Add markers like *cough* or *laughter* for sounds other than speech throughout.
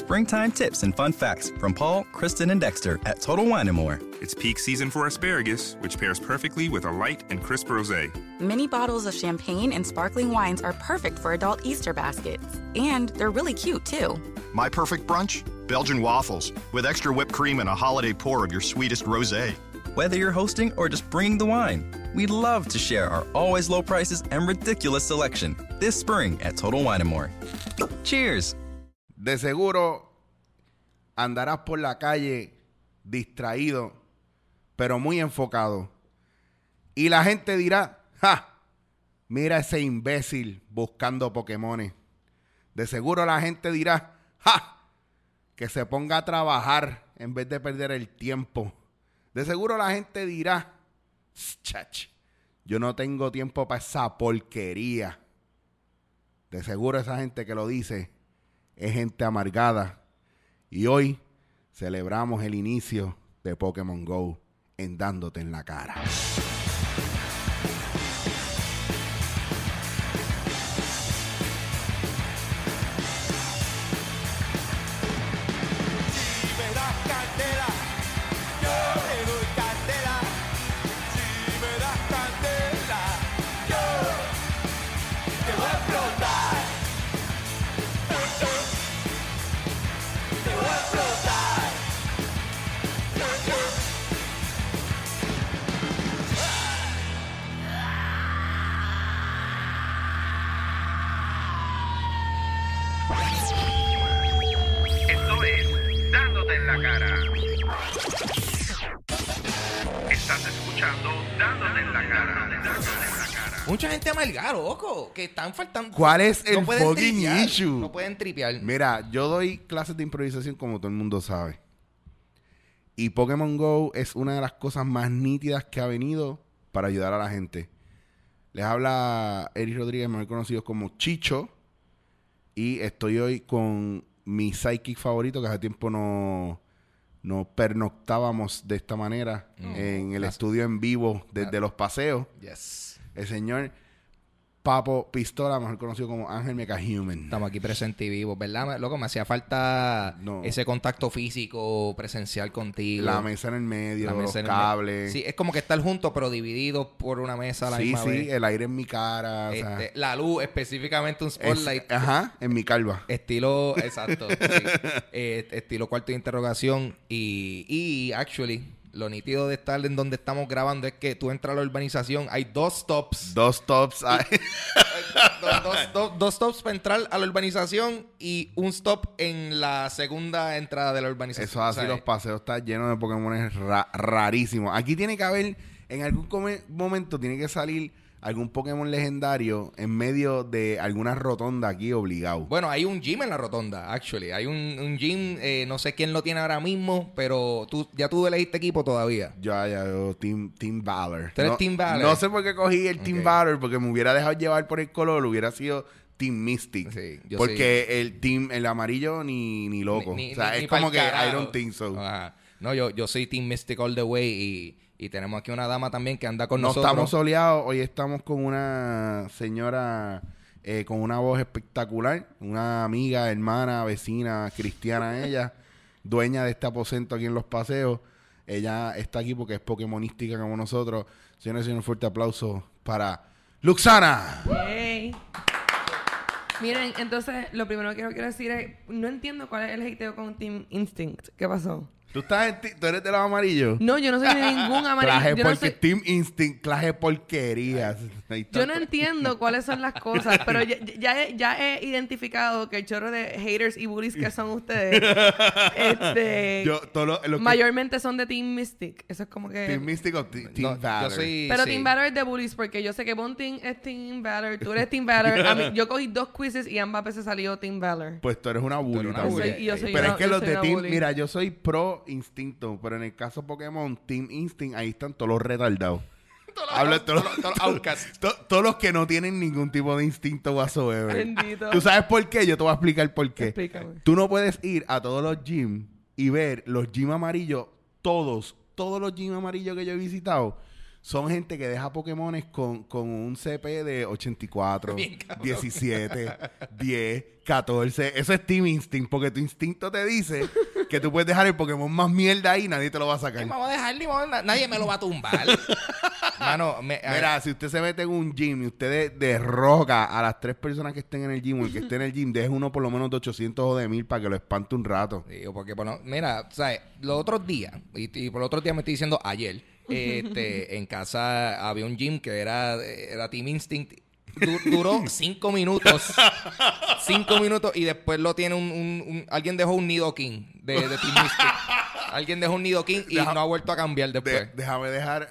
springtime tips and fun facts from Paul, Kristen, and Dexter at Total Wine and More. It's peak season for asparagus, which pairs perfectly with a light and crisp rosé. Mini bottles of champagne and sparkling wines are perfect for adult Easter baskets. And they're really cute, too. My perfect brunch? Belgian waffles with extra whipped cream and a holiday pour of your sweetest rosé. Whether you're hosting or just bringing the wine, we'd love to share our always low prices and ridiculous selection this spring at Total Wine and More. Cheers! De seguro andarás por la calle distraído, pero muy enfocado. Y la gente dirá, ¡ja! Mira ese imbécil buscando Pokémones. De seguro la gente dirá, ¡ja! Que se ponga a trabajar en vez de perder el tiempo. De seguro la gente dirá, chach, yo no tengo tiempo para esa porquería. De seguro esa gente que lo dice es gente amargada. Y hoy celebramos el inicio de Pokémon Go en dándote en la cara. Mucha gente amargada, loco, que están faltando. ¿Cuál es el pueden fucking tripear, issue? No pueden tripear. Mira, yo doy clases de improvisación como todo el mundo sabe. Y Pokémon Go es una de las cosas más nítidas que ha venido para ayudar a la gente. Les habla Eric Rodríguez, mejor conocido como Chicho. Y estoy hoy con mi psychic favorito, que hace tiempo no, no pernoctábamos de esta manera en el estudio en vivo desde los paseos. Yes. El señor Papo Pistola, mejor conocido como Ángel Mecha Human. Estamos aquí presentes y vivos, ¿verdad? Loco, me hacía falta No. ese contacto físico presencial contigo. La mesa en el medio, La los me- cables. Sí, es como que estar juntos, pero divididos por una mesa a la sí, misma sí, vez. el aire en mi cara. o sea, Este, la luz, específicamente un es- spotlight. ajá, en mi calva. Estilo, *laughs* exacto. sí. Eh, estilo cuarto de interrogación. Y, y, actually, lo nítido de estar en donde estamos grabando es que tú entras a la urbanización, hay dos stops. Dos tops. ay, *laughs* dos, dos- dos- dos stops para entrar a la urbanización y un stop en la segunda entrada de la urbanización. Eso así, O sea, los paseos están llenos de Pokémon ra- rarísimos. Aquí tiene que haber, en algún momento, tiene que salir algún Pokémon legendario en medio de alguna rotonda aquí obligado. Bueno, hay un gym en la rotonda, actually. Hay un, un gym, eh, no sé quién lo tiene ahora mismo, pero tú ya tú elegiste equipo todavía. Ya, ya, yo, Team, team Valor. Tú eres no, Team Valor. No sé por qué cogí el Team. Valor, porque me hubiera dejado llevar por el color, hubiera sido Team Mystic. Sí, yo porque el Team, el amarillo, ni, ni loco. Ni- ni- o sea, es como que I carajo. don't think so. Ajá. No, yo, yo soy Team Mystic All the Way y, y tenemos aquí una dama también que anda con No nosotros. estamos soleados, hoy estamos con una señora eh, con una voz espectacular, una amiga, hermana, vecina, cristiana *laughs* ella, dueña de este aposento aquí en Los Paseos. Ella está aquí porque es pokémonística como nosotros. Señores, y un fuerte aplauso para Luxana. Yay. Miren, entonces, lo primero que quiero, quiero decir es, no entiendo cuál es el hateo con Team Instinct. ¿Qué pasó? ¿Tú, estás en ti- ¿Tú eres de los amarillos? No, yo no soy de ningún *laughs* amarillo. Clase Yo no, porque soy- Team Instinct, clase porquerías. Ahí está. yo no entiendo cuáles son las cosas, pero ya, ya he, ya he identificado que el chorro de haters y bullies que son ustedes, *laughs* este, Yo, todo lo, lo que- mayormente son de Team Mystic. Eso es como que... Team Mystic o Team No, Valor. yo soy. Pero sí. Team Valor es de bullies porque yo sé que Bunting es Team Valor, tú eres Team Valor. A mí- yo cogí dos quizzes y ambas veces salió Team Valor. Pues tú eres una bully eres una también. bully. Soy- yo soy pero una- es que yo los soy de una Team, bully. mira, yo soy pro instinto, pero en el caso Pokémon Team Instinct, ahí están todos los retardados. *laughs* Todos, los- todos *laughs* todos que no tienen ningún tipo de instinto whatsoever. Bendito. ¿Tú sabes por qué? Yo te voy a explicar por qué. Explícame. Tú no puedes ir a todos los gyms y ver los gyms amarillos, todos, todos los gyms amarillos que yo he visitado, son gente que deja Pokémones con, con un CP de 84, *laughs* Bien cabrón. 17, 10, 14. Eso es Team Instinct, porque tu instinto te dice que tú puedes dejar el Pokémon más mierda ahí y nadie te lo va a sacar. Vamos a dejarle, vamos a- nadie me lo va a tumbar. *laughs* Mano, me, a- Mira, si usted se mete en un gym y usted de- derroca a las tres personas que estén en el gym o el que esté en el gym, deje uno por lo menos de 800 o de 1000 para que lo espante un rato. Digo, porque, bueno, mira, ¿sabes? Los otros días, y, y por los otros días me estoy diciendo ayer, este, *laughs* en casa había un gym que era, era Team Instinct. Du- duró *laughs* cinco minutos. cinco minutos y después lo tiene un, un- un- alguien dejó un Nidoking de, de Team Instinct. *laughs* alguien dejó un Nidoking y Deja- no ha vuelto a cambiar De- después. déjame dejar.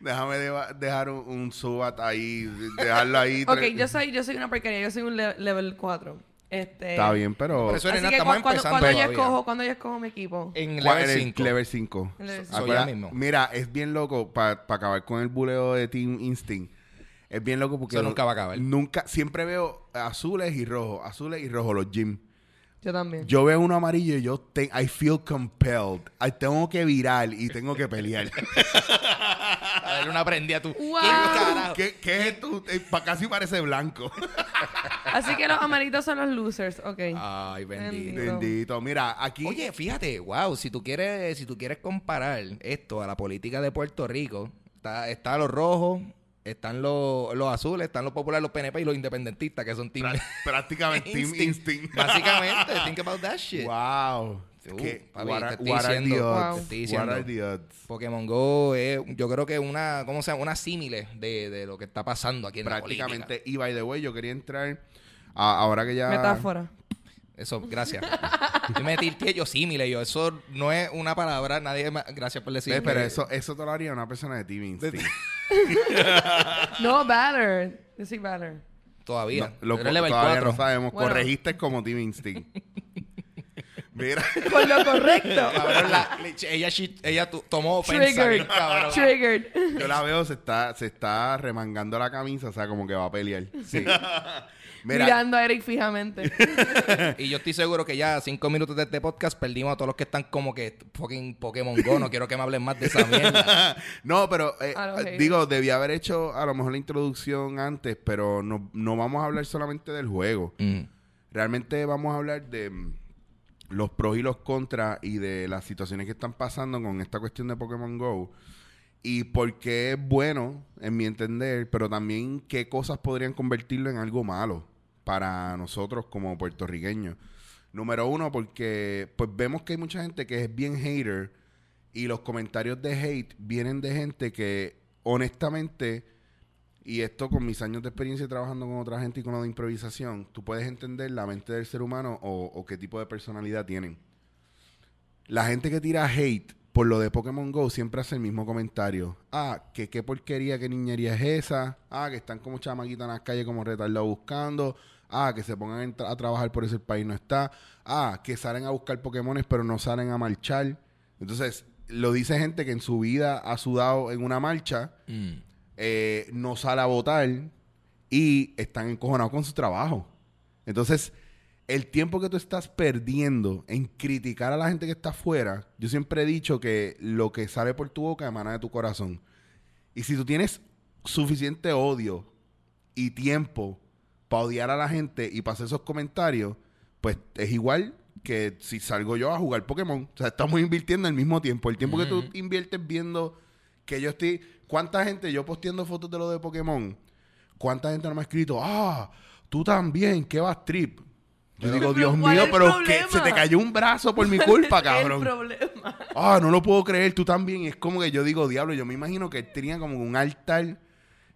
déjame deba- dejar un, un subat ahí. Dejarlo ahí. Ok, yo soy, yo soy una porquería, yo soy un le- level 4. Este, Está bien, pero. Por eso Así nena, que estamos cu- cuando, empezando cuando yo todavía. escojo, cuando yo escojo mi equipo. En ¿Cuál level era el 5. Level 5. Level cinco. Soy mismo. Mira, es bien loco para acabar con el buleo de Team Instinct. Es bien loco porque. Eso nunca va a acabar. Nunca, siempre veo azules y rojos, azules y rojos los gym. Yo también. Yo veo uno amarillo y yo te, I feel compelled. I tengo que virar y tengo que pelear. *laughs* A darle una prendida a tu. Wow. ¿Qué, qué es esto? Eh, pa- casi parece blanco. *laughs* Así que los amarillitos son los losers. Ok. Ay, bendito. Bendito. Bendito. Mira, aquí. Oye, fíjate, wow, si tú quieres, si tú quieres comparar esto a la política de Puerto Rico, está, está los rojos, están los, los azules, están los populares, los PNP y los independentistas, que son team prá- *laughs* prácticamente Team Instinct. *laughs* Básicamente, think about that shit. Wow. Uh, ¿Qué- papi, what te are, estoy what are the diciendo, odds? te estoy What diciendo. are the odds? Pokémon Go es, yo creo que es una, ¿cómo se llama? Una símile de, de lo que está pasando aquí en la política. Prácticamente. Y by the way, yo quería entrar. a- ahora que ya. Metáfora. Eso, gracias. yo me tilté yo símile, yo, eso no es una palabra, nadie me, gracias por decirme. Pero eso, eso te lo haría una persona de Team Instinct. *laughs* No, Valor. Yo soy Valor. Todavía. No, lo, todavía 4. no sabemos. Bueno. Corregiste como Team Instinct. *laughs* Mira. Con lo correcto. Cabrón, la- le- ella, she- ella tomó ofensa. Triggered. Triggered. Yo la veo, se está, se está remangando la camisa, o sea, como que va a pelear. Sí. *laughs* Mira, Mirando a Eric fijamente. *laughs* y yo estoy seguro que ya cinco minutos de este podcast perdimos a todos los que están como que fucking Pokémon Go. No quiero que me hablen más de esa mierda. *laughs* no, pero eh, haters. digo, debía haber hecho a lo mejor la introducción antes, pero no, no vamos a hablar solamente del juego. Mm. Realmente vamos a hablar de mm, los pros y los contras y de las situaciones que están pasando con esta cuestión de Pokémon Go. Y por qué es bueno, en mi entender, pero también qué cosas podrían convertirlo en algo malo para nosotros como puertorriqueños. Número uno, porque pues vemos que hay mucha gente que es bien hater y los comentarios de hate vienen de gente que honestamente, y esto con mis años de experiencia trabajando con otra gente y con lo de improvisación, tú puedes entender la mente del ser humano o, o qué tipo de personalidad tienen. La gente que tira hate por lo de Pokémon Go siempre hace el mismo comentario. Ah, que qué porquería, qué niñería es esa. Ah, que están como chamaquitas en las calles como retardados buscando. Ah, que se pongan a trabajar por eso el país no está. Ah, que salen a buscar Pokémones pero no salen a marchar. Entonces, lo dice gente que en su vida ha sudado en una marcha, Mm. eh, no sale a votar y están encojonados con su trabajo. Entonces, el tiempo que tú estás perdiendo en criticar a la gente que está afuera, yo siempre he dicho que lo que sale por tu boca emana de tu corazón. Y si tú tienes suficiente odio y tiempo para odiar a la gente y para hacer esos comentarios, pues es igual que si salgo yo a jugar Pokémon. O sea, estamos invirtiendo el mismo tiempo. El tiempo que tú inviertes viendo que yo estoy... ¿Cuánta gente yo posteando fotos de lo de Pokémon? ¿Cuánta gente no me ha escrito? Ah, tú también, ¿qué vas trip? Yo digo, Dios ¿cuál mío, pero que se te cayó un brazo por mi culpa, *laughs* cabrón. problema. Ah, no lo puedo creer, tú también. Y es como que yo digo, diablo, yo me imagino que él tenía como un altar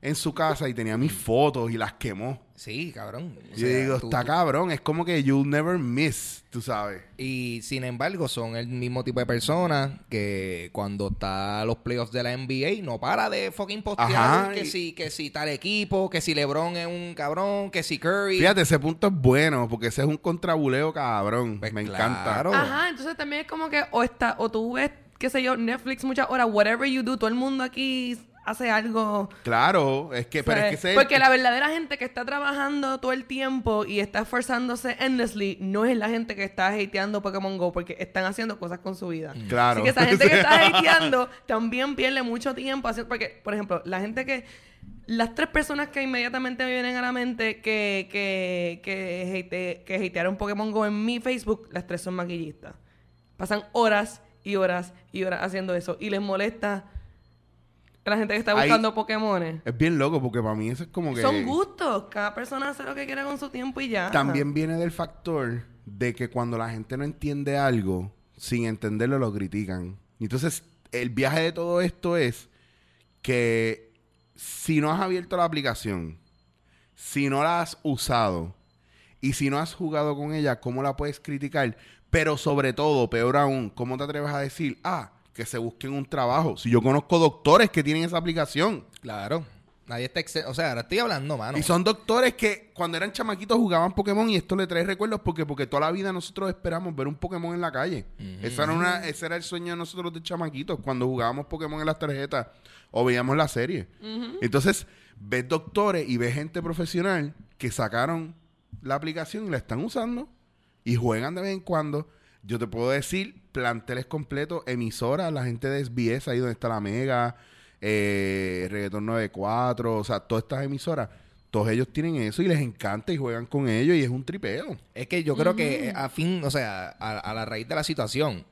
en su casa y tenía mis fotos y las quemó. Sí, cabrón. O Y sea, yo digo, tú- está tú- cabrón. Es como que you'll never miss, tú sabes. Y sin embargo, son el mismo tipo de personas que cuando está los playoffs de la NBA no para de fucking postear Ajá, que y- si, que si tal equipo, que si LeBron es un cabrón, que si Curry. Fíjate, ese punto es bueno porque ese es un contrabuleo cabrón. Pues me claro. encanta. Ajá, entonces también es como que o está, o tú ves, qué sé yo, Netflix muchas horas, whatever you do, todo el mundo aquí hace algo. Claro, es que, pero es que ese- Porque la verdadera gente que está trabajando todo el tiempo y está esforzándose endlessly no es la gente que está hateando Pokémon Go porque están haciendo cosas con su vida. Claro. Así que esa gente que *laughs* está hateando también pierde mucho tiempo haciendo. Porque, por ejemplo, la gente que. Las tres personas que inmediatamente me vienen a la mente que, que, que, hate- que hatearon Pokémon Go en mi Facebook, las tres son maquillistas. Pasan horas y horas y horas haciendo eso. Y les molesta la gente que está Ahí- buscando Pokémones. Es bien loco porque para mí eso es como que... Son gustos. Cada persona hace lo que quiere con su tiempo y ya. También viene del factor de que cuando la gente no entiende algo, sin entenderlo lo critican. Entonces, el viaje de todo esto es que si no has abierto la aplicación, si no la has usado y si no has jugado con ella, ¿cómo la puedes criticar? Pero sobre todo, peor aún, ¿cómo te atreves a decir, ah, que se busquen un trabajo? Si yo conozco doctores que tienen esa aplicación. Claro. Nadie está... exe- O sea, ahora estoy hablando, mano. Y son doctores que cuando eran chamaquitos jugaban Pokémon y esto le trae recuerdos porque porque toda la vida nosotros esperamos ver un Pokémon en la calle. Esa era una, ese era el sueño de nosotros de chamaquitos cuando jugábamos Pokémon en las tarjetas o veíamos la serie. Entonces, ves doctores y ves gente profesional que sacaron la aplicación y la están usando y juegan de vez en cuando. Yo te puedo decir, planteles completos, emisoras, la gente de SBS, ahí donde está la Mega, eh, Reggaeton 94, o sea, todas estas emisoras, todos ellos tienen eso y les encanta y juegan con ellos y es un tripeo. Es que yo creo que eh, a fin, o sea, a, a la raíz de la situación,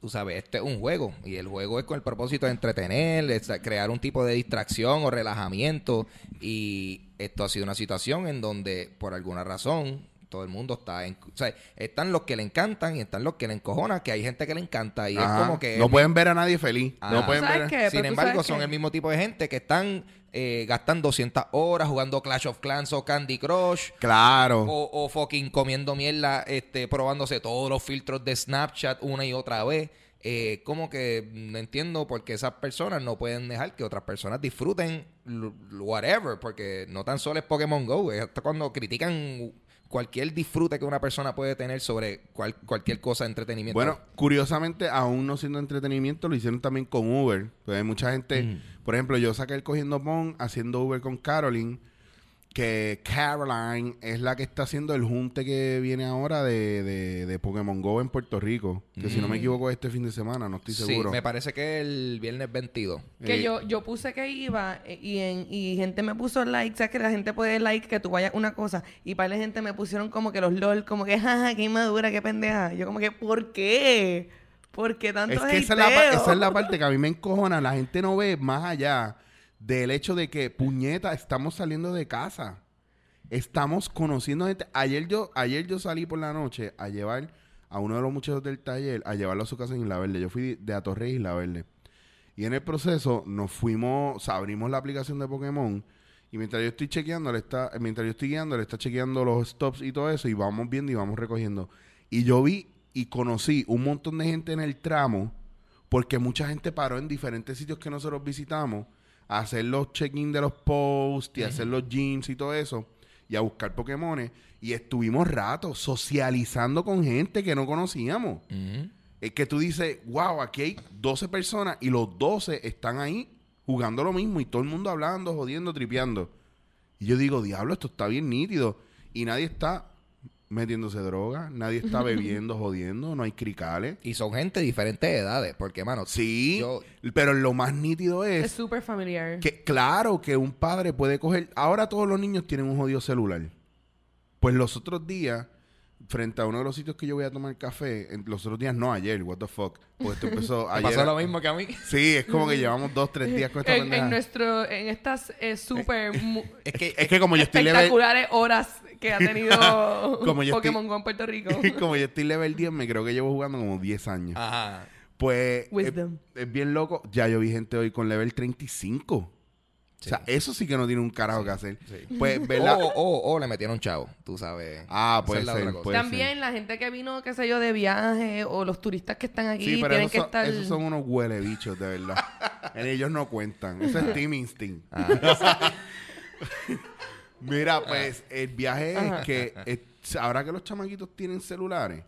tú sabes, este es un juego y el juego es con el propósito de entretener, es crear un tipo de distracción o relajamiento y esto ha sido una situación en donde por alguna razón todo el mundo está en, o sea, están los que le encantan y están los que le encojonan, que hay gente que le encanta y Ajá. es como que no pueden ver a nadie feliz. Ah. no pueden ¿Sabes ver. qué? sin embargo, son el mismo tipo de gente que están eh, gastando 200 horas jugando Clash of Clans o Candy Crush Claro. o, o fucking comiendo mierda, este, probándose todos los filtros de Snapchat una y otra vez. Eh, como que no entiendo por qué esas personas no pueden dejar que otras personas disfruten whatever, porque no tan solo es Pokémon Go, es hasta cuando critican cualquier disfrute que una persona puede tener sobre cual- cualquier cosa de entretenimiento. Bueno, curiosamente, aún no siendo entretenimiento, lo hicieron también con Uber. Pues hay mucha gente, Mm. por ejemplo, yo saqué el cogiendo Pon haciendo Uber con Caroline, que Caroline es la que está haciendo el junte que viene ahora de, de, de Pokémon Go en Puerto Rico. Que si no me equivoco, este fin de semana, no estoy Mm. sí, seguro. me parece que el viernes 22. Que Eh, yo, yo puse que iba eh, y, en, y gente me puso like. ¿Sabes que la gente puede like que tú vayas una cosa? Y para la gente me pusieron como que los LOL, como que, jaja, qué inmadura, qué pendeja. Yo como que, ¿por qué? ¿Por qué tanto Es que esa es, la, esa es la parte que a mí me encojona. La gente no ve más allá del hecho de que, puñeta, estamos saliendo de casa. Estamos conociendo gente. Ayer yo, ayer yo salí por la noche a llevar a uno de los muchachos del taller, a llevarlo a su casa en Isla Verde. Yo fui de Atorrey a Isla Verde. Y en el proceso nos fuimos, o sea, abrimos la aplicación de Pokémon. Y mientras yo estoy chequeando, le está, mientras yo estoy guiando, le está chequeando los stops y todo eso. Y vamos viendo y vamos recogiendo. Y yo vi y conocí un montón de gente en el tramo. Porque mucha gente paró en diferentes sitios que nosotros visitamos hacer los check-in de los posts y hacer los gyms y todo eso. Y a buscar Pokémones. Y estuvimos ratos socializando con gente que no conocíamos. Es que tú dices, wow, aquí hay 12 personas y los 12 están ahí jugando lo mismo y todo el mundo hablando, jodiendo, tripeando. Y yo digo, diablo, esto está bien nítido. Y nadie está metiéndose droga, nadie está bebiendo, jodiendo, no hay cricales. Y son gente de diferentes edades, porque, mano, Sí, yo- pero lo más nítido Es es súper familiar. que, claro, que un padre puede coger. Ahora todos los niños tienen un jodido celular. Pues los otros días, frente a uno de los sitios que yo voy a tomar café, en- los otros días no ayer, what the fuck. Pues esto empezó *laughs* ¿te ayer. pasó lo mismo que a mí. Sí, es como que llevamos dos, tres días con esta en, en nuestro, en estas eh, súper Es que, Es que como yo estoy level, espectaculares horas que ha tenido *laughs* Como yo Pokémon estoy- Go en Puerto Rico. *laughs* como yo estoy level 10, me creo que llevo jugando como 10 años. ajá. Pues es, Wisdom. es bien loco. Ya yo vi gente hoy con level 35. O sea, eso sí que no tiene un carajo que hacer. Pues, *laughs* ¿verdad? O, o, o le metieron chavo, tú sabes. Ah, puede es la ser, puede También la gente que vino, qué sé yo, de viaje o los turistas que están aquí Sí, pero tienen que son, estar... esos son unos huele bichos, de verdad. *laughs* En ellos no cuentan. Eso es Team Instinct. Ah. *laughs* Mira, pues, el viaje es que eh, ahora que los chamaquitos tienen celulares,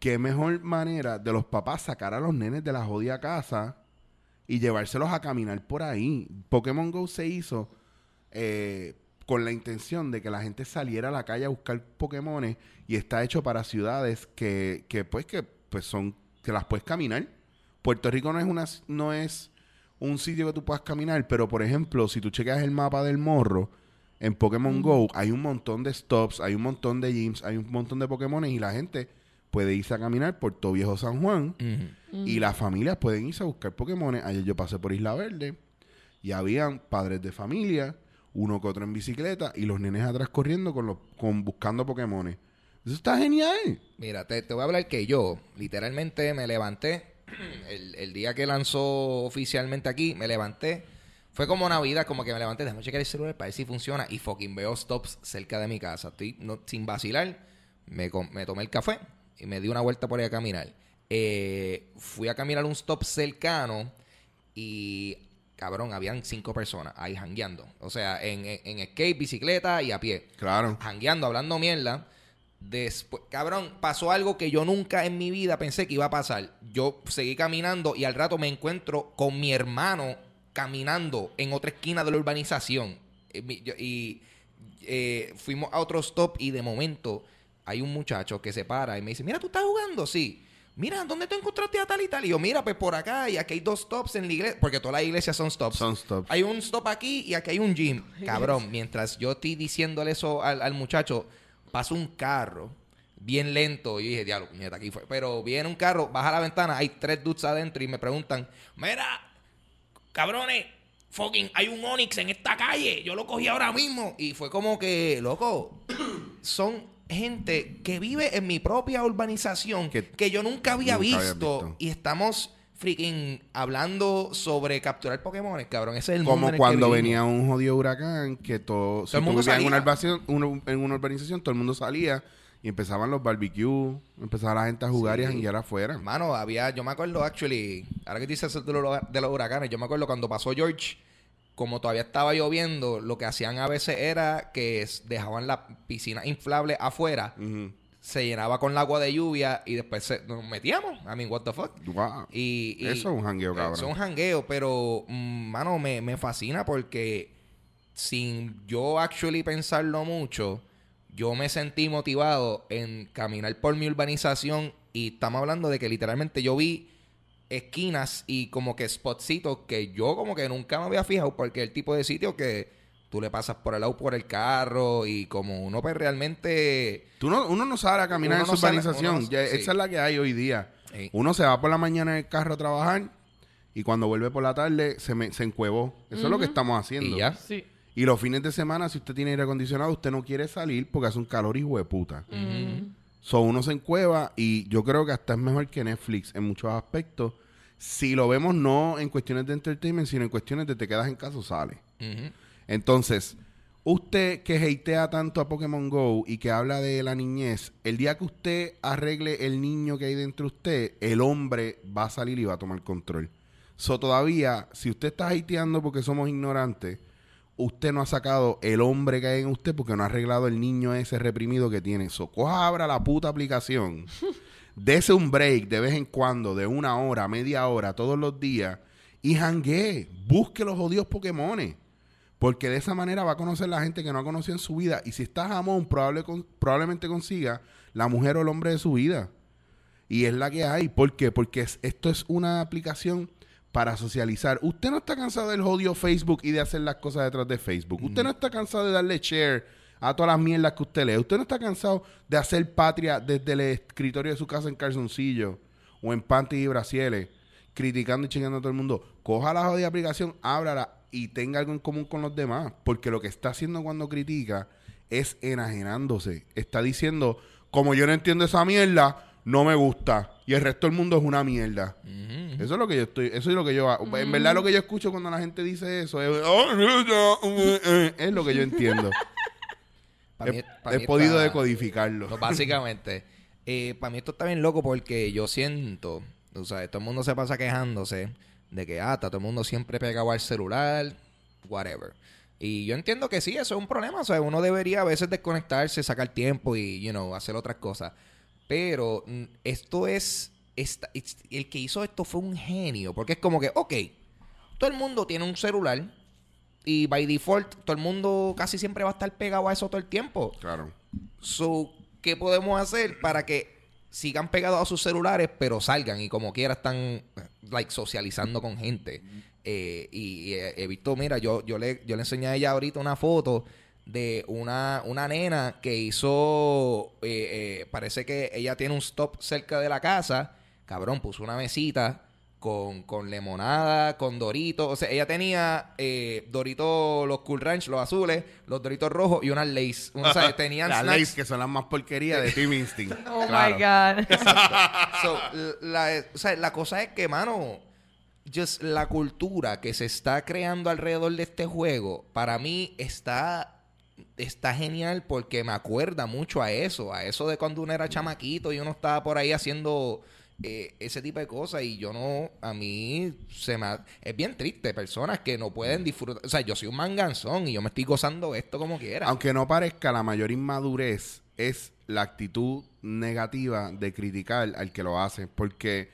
qué mejor manera de los papás sacar a los nenes de la jodida casa y llevárselos a caminar por ahí. Pokémon Go se hizo eh, con la intención de que la gente saliera a la calle a buscar Pokémones y está hecho para ciudades que, que pues que pues son que las puedes caminar. Puerto Rico no es una no es un sitio que tú puedas caminar, pero por ejemplo, si tú checas el mapa del morro en Pokémon Go, hay un montón de stops, hay un montón de gyms, hay un montón de Pokémones y la gente puede irse a caminar por todo viejo San Juan y las familias pueden irse a buscar Pokémones. Ayer yo pasé por Isla Verde y habían padres de familia, uno que otro en bicicleta y los nenes atrás corriendo con los con buscando Pokémones. Eso está genial. Mira, te, te voy a hablar que yo literalmente me levanté *clears throat* el, el día que lanzó oficialmente aquí, me levanté. Fue como Navidad, como que me levanté, déjame checar el celular para ver si funciona y fucking veo stops cerca de mi casa. Estoy no- sin vacilar, me, me tomé el café y me di una vuelta por ahí a caminar. Eh, fui a caminar un stop cercano y, cabrón, habían cinco personas ahí jangueando. O sea, en, en, en skate, bicicleta y a pie Claro. jangueando, hablando mierda. Después, cabrón, pasó algo que yo nunca en mi vida pensé que iba a pasar. Yo seguí caminando y al rato me encuentro con mi hermano caminando en otra esquina de la urbanización. Eh, yo- Y eh, fuimos a otro stop y de momento hay un muchacho que se para y me dice, mira, ¿tú estás jugando? Sí. Mira, ¿dónde te encontraste a tal y tal? Y yo, mira, pues por acá y aquí hay dos stops en la iglesia, porque todas las iglesias son stops. Son stops. Hay un stop aquí y aquí hay un gym. Cabrón, mientras yo estoy diciéndole eso al, al muchacho, pasa un carro bien lento. Y yo dije, diablo, puñeta, aquí fue. Pero viene un carro, baja la ventana, hay tres dudes adentro y me preguntan, mira, cabrones, fucking, hay un Onix en esta calle. Yo lo cogí ahora mismo. Y fue como que, loco, son gente que vive en mi propia urbanización que, Que yo nunca había nunca visto, visto. y estamos freaking hablando sobre capturar Pokémon, cabrón. Ese es el mundo Como en el que cuando venía un jodido huracán que todo, si el mundo vivías en una, salía. urbanización, en una urbanización, todo el mundo salía y empezaban los barbecues, empezaba la gente a jugar y a janguear afuera. Mano, había, yo me acuerdo, actually, ahora que dices de los, de los huracanes, yo me acuerdo cuando pasó George, como todavía estaba lloviendo, lo que hacían a veces era que dejaban la piscina inflable afuera, se llenaba con el agua de lluvia y después se, nos metíamos. I mean, what the fuck. Wow. Y, y- Eso es un jangueo, cabrón. Eso es un jangueo, pero, mm, mano, me, me fascina porque sin yo actually pensarlo mucho, yo me sentí motivado en caminar por mi urbanización y estamos hablando de que literalmente yo vi esquinas y como que spotcitos que yo como que nunca me había fijado porque el tipo de sitio que tú le pasas por el lado por el carro y como uno pues realmente Tú no, uno no sale a caminar en no su sale- urbanización. uno no- Ya, sí. Esa es la que hay hoy día. Sí. Uno se va por la mañana en el carro a trabajar y cuando vuelve por la tarde se, me, se encuevó. Eso es lo que estamos haciendo. y ya. Sí. Y los fines de semana, si usted tiene aire acondicionado, usted no quiere salir porque hace un calor hijo de puta. So, uno se encueva y yo creo que hasta es mejor que Netflix en muchos aspectos. Si lo vemos no en cuestiones de entertainment, sino en cuestiones de te quedas en casa o sales. Entonces, usted que hatea tanto a Pokémon Go y que habla de la niñez, el día que usted arregle el niño que hay dentro de usted, el hombre va a salir y va a tomar control. So, todavía, si usted está hateando porque somos ignorantes, usted no ha sacado el hombre que hay en usted porque no ha arreglado el niño ese reprimido que tiene. So, coja, abra la puta aplicación, *laughs* dese un break de vez en cuando, de una hora, media hora, todos los días, y janguee. Busque los jodidos Pokémones. Porque de esa manera va a conocer la gente que no ha conocido en su vida. Y si está jamón, probable con- probablemente consiga la mujer o el hombre de su vida. Y es la que hay. ¿Por qué? Porque es- esto es una aplicación para socializar. Usted no está cansado del jodido Facebook y de hacer las cosas detrás de Facebook. Usted no está cansado de darle share a todas las mierdas que usted lee. Usted no está cansado de hacer patria desde el escritorio de su casa en calzoncillo o en panty y brasieles, criticando y chingando a todo el mundo. Coja la jodida aplicación, ábrala y tenga algo en común con los demás. Porque lo que está haciendo cuando critica es enajenándose. Está diciendo, como yo no entiendo esa mierda, no me gusta. Y el resto del mundo es una mierda. Eso es lo que yo estoy, eso es lo que yo. En verdad lo que yo escucho cuando la gente dice eso es, es lo que yo entiendo. *laughs* Mí- he pa' he mí podido está- decodificarlo. No, básicamente. eh, para mí esto está bien loco porque yo siento, o sea, todo el mundo se pasa quejándose de que, ah, está todo el mundo siempre pegado al celular, whatever. Y yo entiendo que sí, eso es un problema. O sea, uno debería a veces desconectarse, sacar tiempo y, you know, hacer otras cosas. Pero mm, esto es, esta- el que hizo esto fue un genio. Porque es como que, ok, todo el mundo tiene un celular y by default todo el mundo casi siempre va a estar pegado a eso todo el tiempo. Claro. So, ¿qué podemos hacer para que sigan pegados a sus celulares, pero salgan y como quiera están like socializando con gente? Eh, y, y he, he visto, mira, yo, yo le, yo le enseñé a ella ahorita una foto de una, una nena que hizo, eh, eh, parece que ella tiene un stop cerca de la casa, cabrón, puso una mesita con, con limonada, con doritos, o sea, ella tenía eh, doritos, los Cool Ranch, los azules, los doritos rojos y unas Lays, o sea, *laughs* tenían Las snacks. Que son las más porquerías de Team Instinct. *laughs* Oh Claro. my God. *laughs* So, la, o sea, la cosa es que, mano, just la cultura que se está creando alrededor de este juego, para mí está, está genial porque me acuerda mucho a eso, a eso de cuando uno era chamaquito y uno estaba por ahí haciendo eh, ese tipo de cosas y yo no, a mí se me... ha- Es bien triste, personas que no pueden disfrutar, o sea, yo soy un manganzón y yo me estoy gozando esto como quiera. Aunque no parezca, la mayor inmadurez es la actitud negativa de criticar al que lo hace. Porque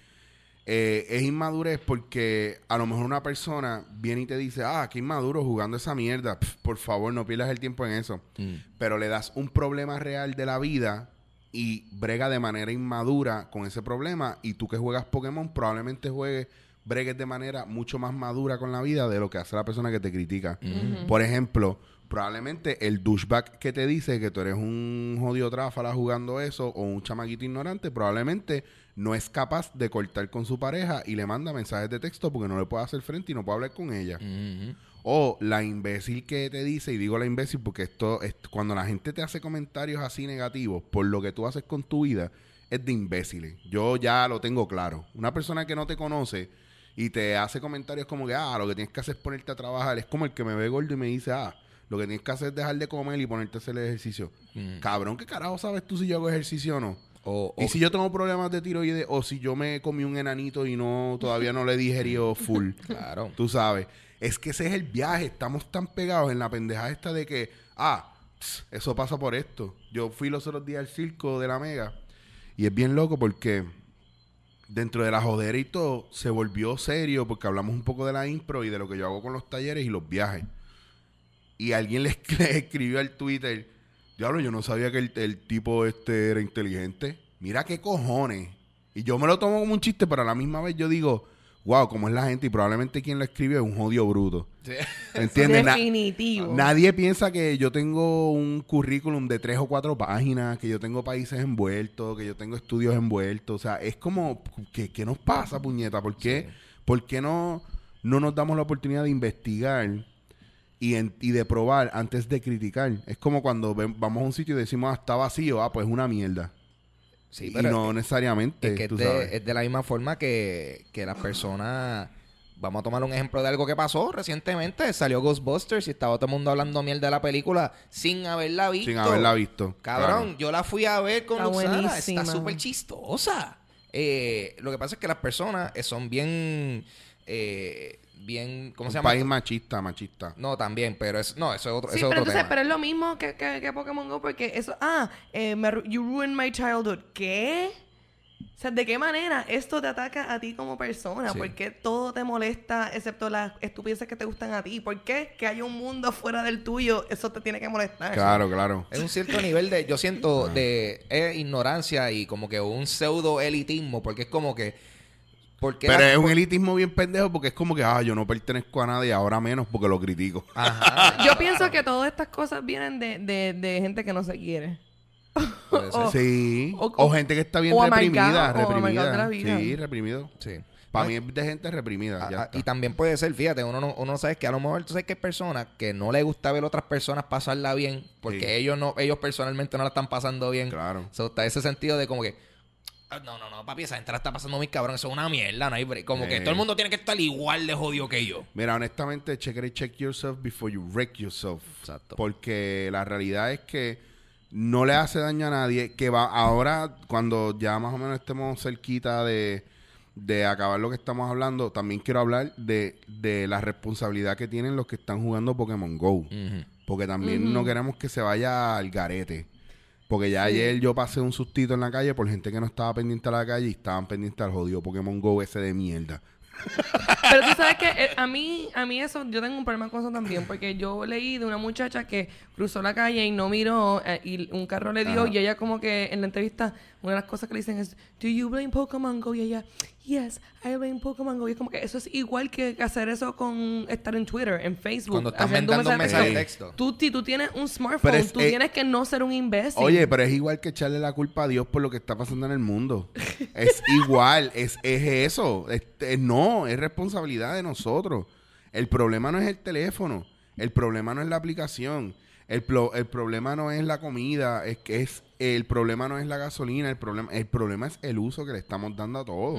eh, es inmadurez porque a lo mejor una persona viene y te dice, ah, qué inmaduro jugando esa mierda. Por favor, no pierdas el tiempo en eso. Mm. Pero le das un problema real de la vida y brega de manera inmadura con ese problema. Y tú que juegas Pokémon probablemente juegues, bregues de manera mucho más madura con la vida de lo que hace la persona que te critica. Por ejemplo, probablemente el douchebag que te dice que tú eres un jodido tráfala jugando eso o un chamaquito ignorante, probablemente no es capaz de cortar con su pareja y le manda mensajes de texto porque no le puede hacer frente y no puede hablar con ella. O la imbécil que te dice, y digo la imbécil porque esto, es, cuando la gente te hace comentarios así negativos por lo que tú haces con tu vida, es de imbéciles. Yo ya lo tengo claro. Una persona que no te conoce y te hace comentarios como que, ah, lo que tienes que hacer es ponerte a trabajar, es como el que me ve gordo y me dice, ah, lo que tienes que hacer es dejar de comer y ponerte a hacer el ejercicio. Cabrón, ¿qué carajo sabes tú si yo hago ejercicio o no? O, Y o- si yo tengo problemas de tiroides o si yo me comí un enanito y no todavía no le he digerido *laughs* full. Claro. Tú sabes. Es que ese es el viaje. Estamos tan pegados en la pendeja esta de que, ah, pss, eso pasa por esto. Yo fui los otros días al circo de la Mega y es bien loco porque dentro de la jodera y todo se volvió serio porque hablamos un poco de la impro y de lo que yo hago con los talleres y los viajes. Y alguien le, *laughs* le escribió al Twitter, diablo, yo no sabía que el, el tipo este era inteligente. Mira qué cojones. Y yo me lo tomo como un chiste, pero a la misma vez yo digo, wow, cómo es la gente y probablemente quien lo escribe es un jodido bruto. *laughs* ¿Entiendes? Na- Definitivo. Nadie piensa que yo tengo un currículum de tres o cuatro páginas, que yo tengo países envueltos, que yo tengo estudios envueltos. O sea, es como, ¿qué, qué nos pasa, puñeta? ¿Por qué, ¿por qué no, no nos damos la oportunidad de investigar y, en- y de probar antes de criticar? Es como cuando ven- vamos a un sitio y decimos, ah, está vacío, ah, pues es una mierda. Sí, y pero no necesariamente, Es que es de, sabes. es de la misma forma que, que las personas. Vamos a tomar un ejemplo de algo que pasó recientemente. Salió Ghostbusters y estaba todo el mundo hablando mierda de la película sin haberla visto. Sin haberla visto. Cabrón, claro. yo la fui a ver con Luxana. Está súper chistosa. Eh, lo que pasa es que las personas son bien. eh, bien. ¿Cómo Un se llama? país machista, machista. No, también, pero es, no, eso es otro, Sí, eso es pero otro entonces, tema. pero es lo mismo que, que, que Pokémon Go porque eso, ah, eh, me ru- you ruined my childhood. ¿Qué? O sea, ¿de qué manera esto te ataca a ti como persona? Sí. ¿Por qué todo te molesta excepto las estupideces que te gustan a ti? ¿Por qué que hay un mundo fuera del tuyo, eso te tiene que molestar? Claro, claro. Es un cierto nivel de, yo siento, de eh, ignorancia y como que un pseudo elitismo, porque es como que. Porque Pero es un por- elitismo bien pendejo porque es como que, ah, yo no pertenezco a nadie, ahora menos porque lo critico. Ajá. Yo pienso que todas estas cosas vienen de, de, de gente que no se quiere. Puede ser. *laughs* o- sí. o- O, gente que está bien o reprimida. amargado, o amargado de la reprimida. vida. Sí, reprimido. Sí. Para mí es de gente reprimida. ya y también puede ser, fíjate, uno no, uno sabe que a lo mejor tú sabes que hay personas que no le gusta ver otras personas pasarla bien, porque Sí. ellos no, ellos personalmente no la están pasando bien. Claro. So, está ese sentido de como que, "Ah, no, no, no, papi, esa gente la está pasando muy cabrón, eso es una mierda, no hay break". Como que Sí. todo el mundo tiene que estar igual de jodido que yo. Mira, honestamente, check it, check yourself before you wreck yourself. Exacto. Porque la realidad es que no le hace daño a nadie. Que va ahora, cuando ya más o menos estemos cerquita de, de acabar lo que estamos hablando, también quiero hablar de, de la responsabilidad que tienen los que están jugando Pokémon Go. Porque también no queremos que se vaya al garete. Porque ya ayer yo pasé un sustito en la calle por gente que no estaba pendiente a la calle y estaban pendientes al jodido Pokémon Go ese de mierda. Pero tú sabes que eh, a mí, a mí eso, yo tengo un problema con eso también, porque yo leí de una muchacha que cruzó la calle y no miró eh, y un carro le dio Ajá. y ella como que en la entrevista, una de las cosas que le dicen es, ¿Do you blame Pokemon Go? Y ella, yes, I blame Pokemon Go. Y es como que eso es igual que hacer eso con estar en Twitter, en Facebook. Cuando estás mandando un mensaje de texto. Tú, si tú tienes un smartphone, es- tú eh, tienes que no ser un imbécil. Oye, pero es igual que echarle la culpa a Dios por lo que está pasando en el mundo. Es *laughs* igual, es, es eso. Es- es- no, es responsabilidad de nosotros. El problema no es el teléfono, el problema no es la aplicación, el, pro- el problema no es la comida, es que es el problema no es la gasolina, el problema, el problema es el uso que le estamos dando a todo.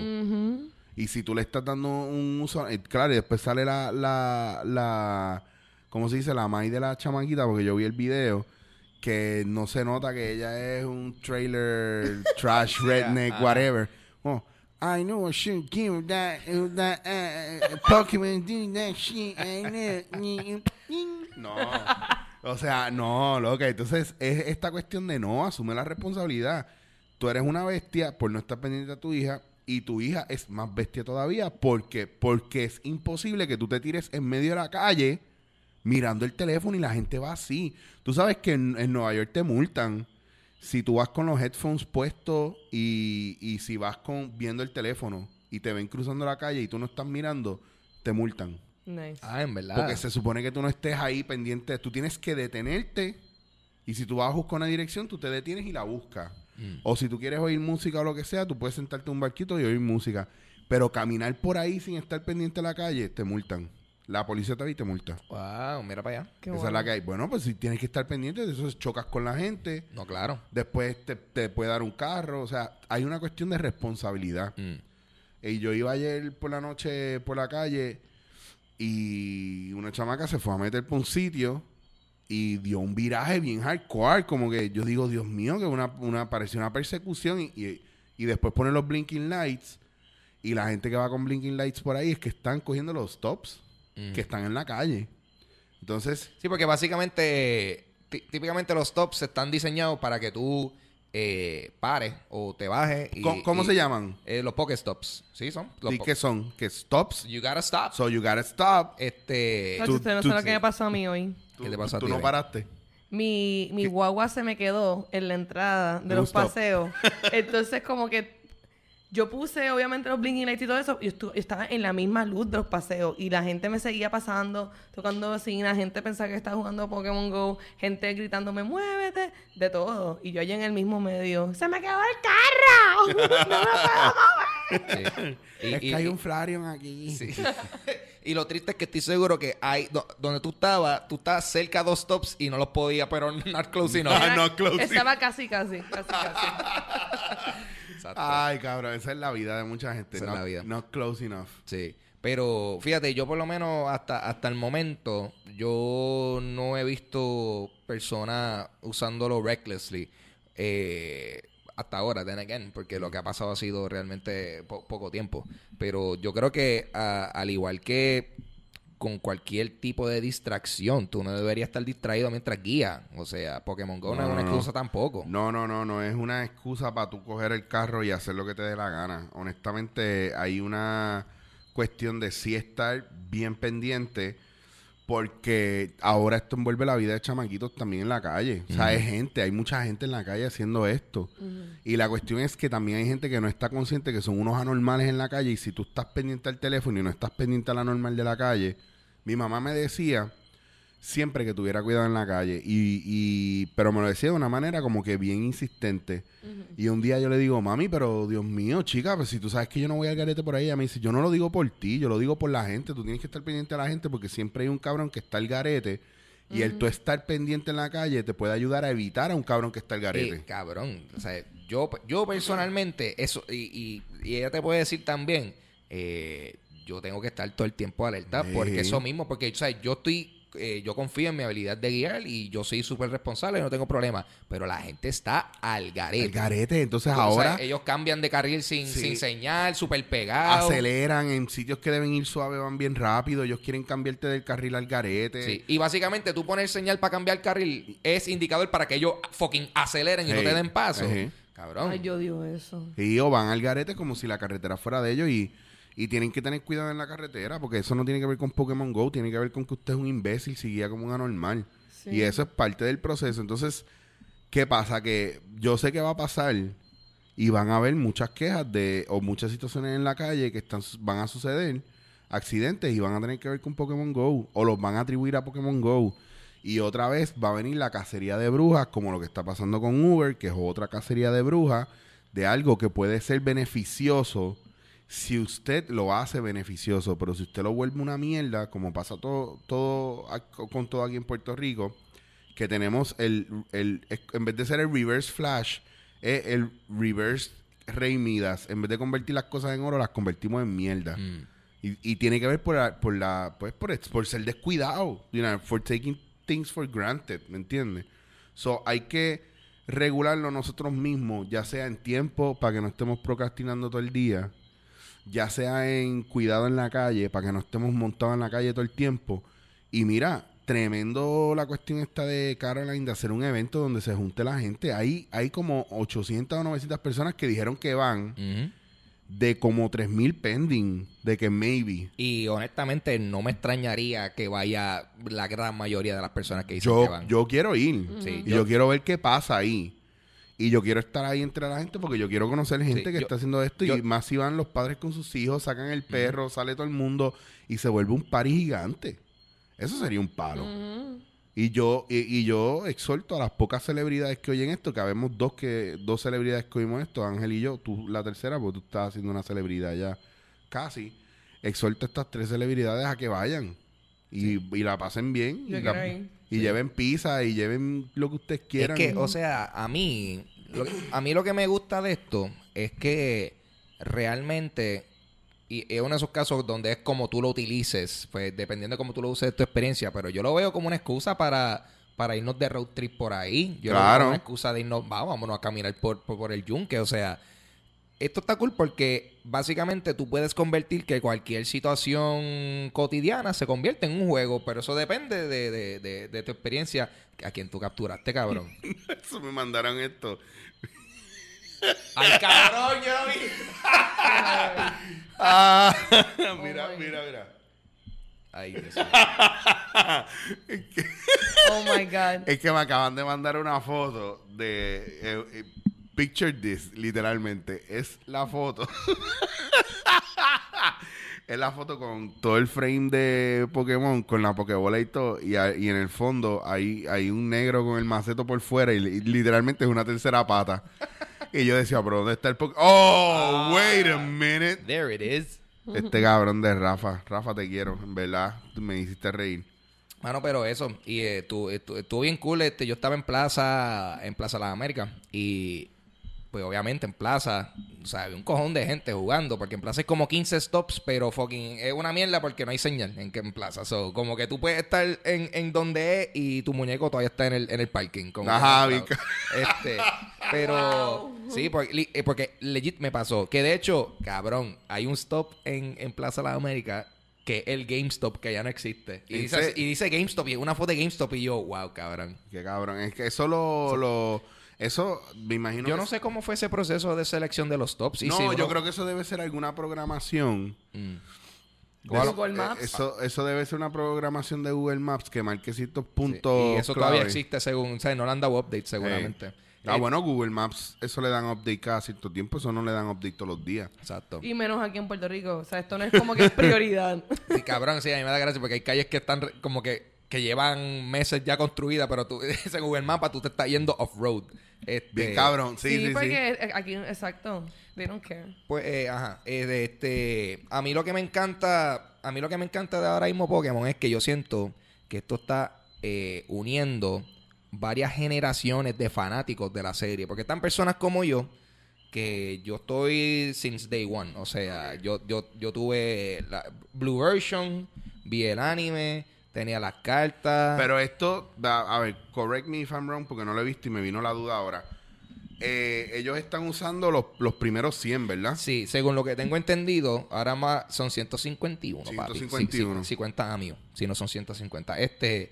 Y si tú le estás dando un uso, eh, claro, y después sale la, la, la, ¿cómo se dice? La maíz de la chamaquita, porque yo vi el video, que no se nota que ella es un trailer, *laughs* trash, redneck, whatever. Oh, I know I shouldn't give that, that uh, Pokemon do that shit. I know. *laughs* No. *laughs* O sea, no, loca. Entonces, es esta cuestión de no, asume la responsabilidad. Tú eres una bestia por no estar pendiente a tu hija y tu hija es más bestia todavía porque porque es imposible que tú te tires en medio de la calle mirando el teléfono y la gente va así. Tú sabes que en, en Nueva York te multan si tú vas con los headphones puestos y, y si vas con viendo el teléfono y te ven cruzando la calle y tú no estás mirando, te multan. Nice. Ah, en verdad. Porque se supone que tú no estés ahí pendiente. Tú tienes que detenerte. Y si tú vas a buscar una dirección, tú te detienes y la buscas. Mm. O si tú quieres oír música o lo que sea, tú puedes sentarte en un barquito y oír música. Pero caminar por ahí sin estar pendiente de la calle, te multan. La policía te ve y te multa. Wow, mira para allá. Qué Esa es la que hay. Bueno, pues si tienes que estar pendiente, de eso chocas con la gente. No, claro. Después te, te puede dar un carro. O sea, hay una cuestión de responsabilidad. Mm. Y yo iba ayer por la noche por la calle y una chamaca se fue a meter por un sitio y dio un viraje bien hardcore. Como que yo digo, Dios mío, que una, una pareció una persecución y, y, y después ponen los blinking lights y la gente que va con blinking lights por ahí es que están cogiendo los stops Mm. que están en la calle. Entonces, Sí, porque básicamente, tí- típicamente los stops están diseñados para que tú eh, pares o te bajes. y- ¿cómo, cómo y- se llaman? eh, los pocket stops. ¿Sí son? Los ¿Y po- qué son? Que stops. You gotta stop. So you gotta stop. este... Chacho, tú- usted no tú- sabe lo que me pasó a mí hoy. ¿Qué te pasó a tú ti no hoy? paraste. Mi, mi guagua se me quedó en la entrada de los stop. paseos. *laughs* Entonces, como que yo puse, obviamente, los blinking lights y todo eso. Y yo, estu- yo estaba en la misma luz de los paseos. Y la gente me seguía pasando, tocando bocina. Gente pensaba que estaba jugando Pokémon Go. Gente gritándome, muévete. De todo. Y yo allá en el mismo medio. ¡Se me quedó el carro! *laughs* ¡No me puedo mover! *laughs* sí. es Y- que hay y- un Flareon aquí. Sí. *laughs* y lo triste es que estoy seguro que hay do- donde tú estabas, tú estabas cerca a dos stops y no los podías, pero not close enough. Ah, Era- no, close. Estaba casi, casi. Casi, casi. Exacto. Ay, cabrón, esa es la vida de mucha gente. Esa es no, la vida. Not close enough. Sí. Pero fíjate, yo por lo menos hasta, hasta el momento, yo no he visto personas usándolo recklessly. eh, hasta ahora, then again, porque lo que ha pasado ha sido realmente po- poco tiempo. Pero yo creo que a- al igual que con cualquier tipo de distracción, tú no deberías estar distraído mientras guía. O sea, Pokémon Go no, es una excusa tampoco. No, no, no, no es una excusa para tú coger el carro y hacer lo que te dé la gana. Honestamente, hay una cuestión de sí estar bien pendiente porque ahora esto envuelve la vida de chamaquitos también en la calle. O sea, hay gente, hay mucha gente en la calle haciendo esto. Y la cuestión es que también hay gente que no está consciente que son unos anormales en la calle y si tú estás pendiente al teléfono y no estás pendiente a la normal de la calle, mi mamá me decía siempre que tuviera cuidado en la calle. Y, y- pero me lo decía de una manera como que bien insistente. Y un día yo le digo, mami, pero Dios mío, chica, pues si tú sabes que yo no voy al garete por ahí, ella me dice, yo no lo digo por ti, yo lo digo por la gente. Tú tienes que estar pendiente a la gente porque siempre hay un cabrón que está al garete. Y el tú estar pendiente en la calle te puede ayudar a evitar a un cabrón que está al garete. Eh, cabrón. O sea, yo, yo personalmente, eso, y, y, y ella te puede decir también, eh, yo tengo que estar todo el tiempo alerta, Sí. porque eso mismo, porque o sea, yo estoy, eh, yo confío en mi habilidad de guiar y yo soy súper responsable y no tengo problema, pero la gente está al garete. al garete. Entonces O sea, ahora ellos cambian de carril sin, Sí. sin señal, súper pegados. aceleran en sitios que deben ir suave, van bien rápido. Ellos quieren cambiarte del carril al garete. Sí, Y básicamente tú pones señal para cambiar carril es indicador para que ellos fucking aceleren y no te den paso. Cabrón. Ay, yo digo eso. Y o van al garete como si la carretera fuera de ellos y, Y tienen que tener cuidado en la carretera, porque eso no tiene que ver con Pokémon Go, tiene que ver con que usted es un imbécil si guía como un anormal. Sí. Y eso es parte del proceso. Entonces, ¿qué pasa? Que yo sé que va a pasar y van a haber muchas quejas de, o muchas situaciones en la calle que están, van a suceder, accidentes y van a tener que ver con Pokémon Go, o los van a atribuir a Pokémon Go. Y otra vez va a venir la cacería de brujas, como lo que está pasando con Uber, que es otra cacería de brujas, de algo que puede ser beneficioso si usted lo hace beneficioso, pero si usted lo vuelve una mierda, como pasa todo, todo con todo aquí en Puerto Rico, que tenemos el, el en vez de ser el reverse flash, es el reverse rey Midas. En vez de convertir las cosas en oro, las convertimos en mierda. Mm. Y, y tiene que ver por la, por la, pues por, por ser descuidado, you know, for taking things for granted, ¿me entiendes? So, hay que regularlo nosotros mismos, ya sea en tiempo para que no estemos procrastinando todo el día, ya sea en cuidado en la calle, para que no estemos montados en la calle todo el tiempo. Y mira, tremendo la cuestión esta de Caroline de hacer un evento donde se junte la gente. Hay, hay como 800 o 900 personas que dijeron que van, de como 3000 pending, de que maybe. Y honestamente no me extrañaría que vaya la gran mayoría de las personas que dicen que Yo, van. yo quiero ir. Sí, y yo- yo quiero ver qué pasa ahí. Y yo quiero estar ahí entre la gente porque yo quiero conocer gente Sí, que yo- está haciendo esto. yo- y más si van los padres con sus hijos, sacan el perro, sale todo el mundo y se vuelve un party gigante. Eso sería un palo. Y yo y, y yo exhorto a las pocas celebridades que oyen esto, que habemos dos que dos celebridades que oímos esto, Ángel y yo, tú la tercera, porque tú estás haciendo una celebridad ya casi. Exhorto a estas tres celebridades a que vayan y, y la pasen bien Yo y, la- quiero ir. y lleven pizza y lleven lo que ustedes quieran. Es que, o sea, a mí, lo que- a mí lo que me gusta de esto es que realmente, y es uno de esos casos donde es como tú lo utilices, pues dependiendo de cómo tú lo uses de tu experiencia, pero yo lo veo como una excusa para, para irnos de road trip por ahí. Yo lo veo Claro. como una excusa de irnos, "Va, vámonos a caminar por, por, por el yunque, o sea... Esto está cool porque básicamente tú puedes convertir que cualquier situación cotidiana se convierte en un juego, pero eso depende de, de- de- de tu experiencia a quien tú capturaste, cabrón. *laughs* Eso me mandaron esto. ¡Ay, cabrón! Yo lo vi. *laughs* Ah, *laughs* mira, mira, mira. Ay, Dios mío. Oh my God. Es que me acaban de mandar una foto de eh, eh, Picture this, literalmente. Es la foto. *laughs* es la foto con todo el frame de Pokémon, con la Pokébola y todo. Y, y en el fondo hay, hay un negro con el maceto por fuera y, li- literalmente es una tercera pata. y yo decía, pero ¿dónde está el Pokémon? ¡Oh! wait a minute. There it is. Este cabrón de Rafa. Rafa, te quiero, en verdad. Me hiciste reír. Mano, pero eso, y eh, tu- estu- estuvo bien cool. Este, yo estaba en Plaza, en Plaza Las Américas, y pues obviamente en Plaza, o sea, había un cojón de gente jugando, porque en Plaza hay como 15 stops, pero fucking es una mierda porque no hay señal en, que en Plaza. So, como que tú puedes estar en, en donde es y tu muñeco todavía está en el, en el parking. como Ajá, que, Este, *laughs* pero sí, porque, eh, porque legit me pasó. Que de hecho, cabrón, hay un stop en, en Plaza Las Américas que es el GameStop que ya no existe. Y ¿En dice, y dice GameStop y es una foto de GameStop y yo, wow, cabrón. Qué cabrón. Es que eso lo. lo eso me imagino. Yo que no sé cómo fue ese proceso de selección de los tops. Y no, si yo creo que eso debe ser alguna programación. Mm. De- Google eh, Maps. Eso, eso debe ser una programación de Google Maps que marque ciertos Sí, puntos. Y eso clave. todavía existe según... O sea, no le han dado update seguramente. Ah, Eh, bueno, Google Maps, eso le dan update cada cierto tiempo, eso no le dan update todos los días. Exacto. Y menos aquí en Puerto Rico. O sea, esto no es como que es prioridad. *laughs* Sí, cabrón, sí, a mí me da gracia porque hay calles que están como que, que llevan meses ya construidas, pero tú, *laughs* ese Google Mapa tú te estás yendo off-road. Este, Bien cabrón, sí, Sí, sí, porque eh, aquí, exacto. They don't care. Pues, eh, ajá. eh, de este, a mí lo que me encanta, a mí lo que me encanta de ahora mismo Pokémon es que yo siento que esto está eh, uniendo varias generaciones de fanáticos de la serie. Porque están personas como yo, que yo estoy since day one. O sea, yo, yo, yo tuve la Blue Version, vi el anime, tenía las cartas. Pero esto, da- a ver, correct me if I'm wrong, porque no lo he visto y me vino la duda ahora. Eh, ellos están usando los, los primeros 100, ¿verdad? Sí, según lo que tengo entendido, ahora más son 151, papi. 151. Sí, sí, 50 amigos, si no son 150. Este,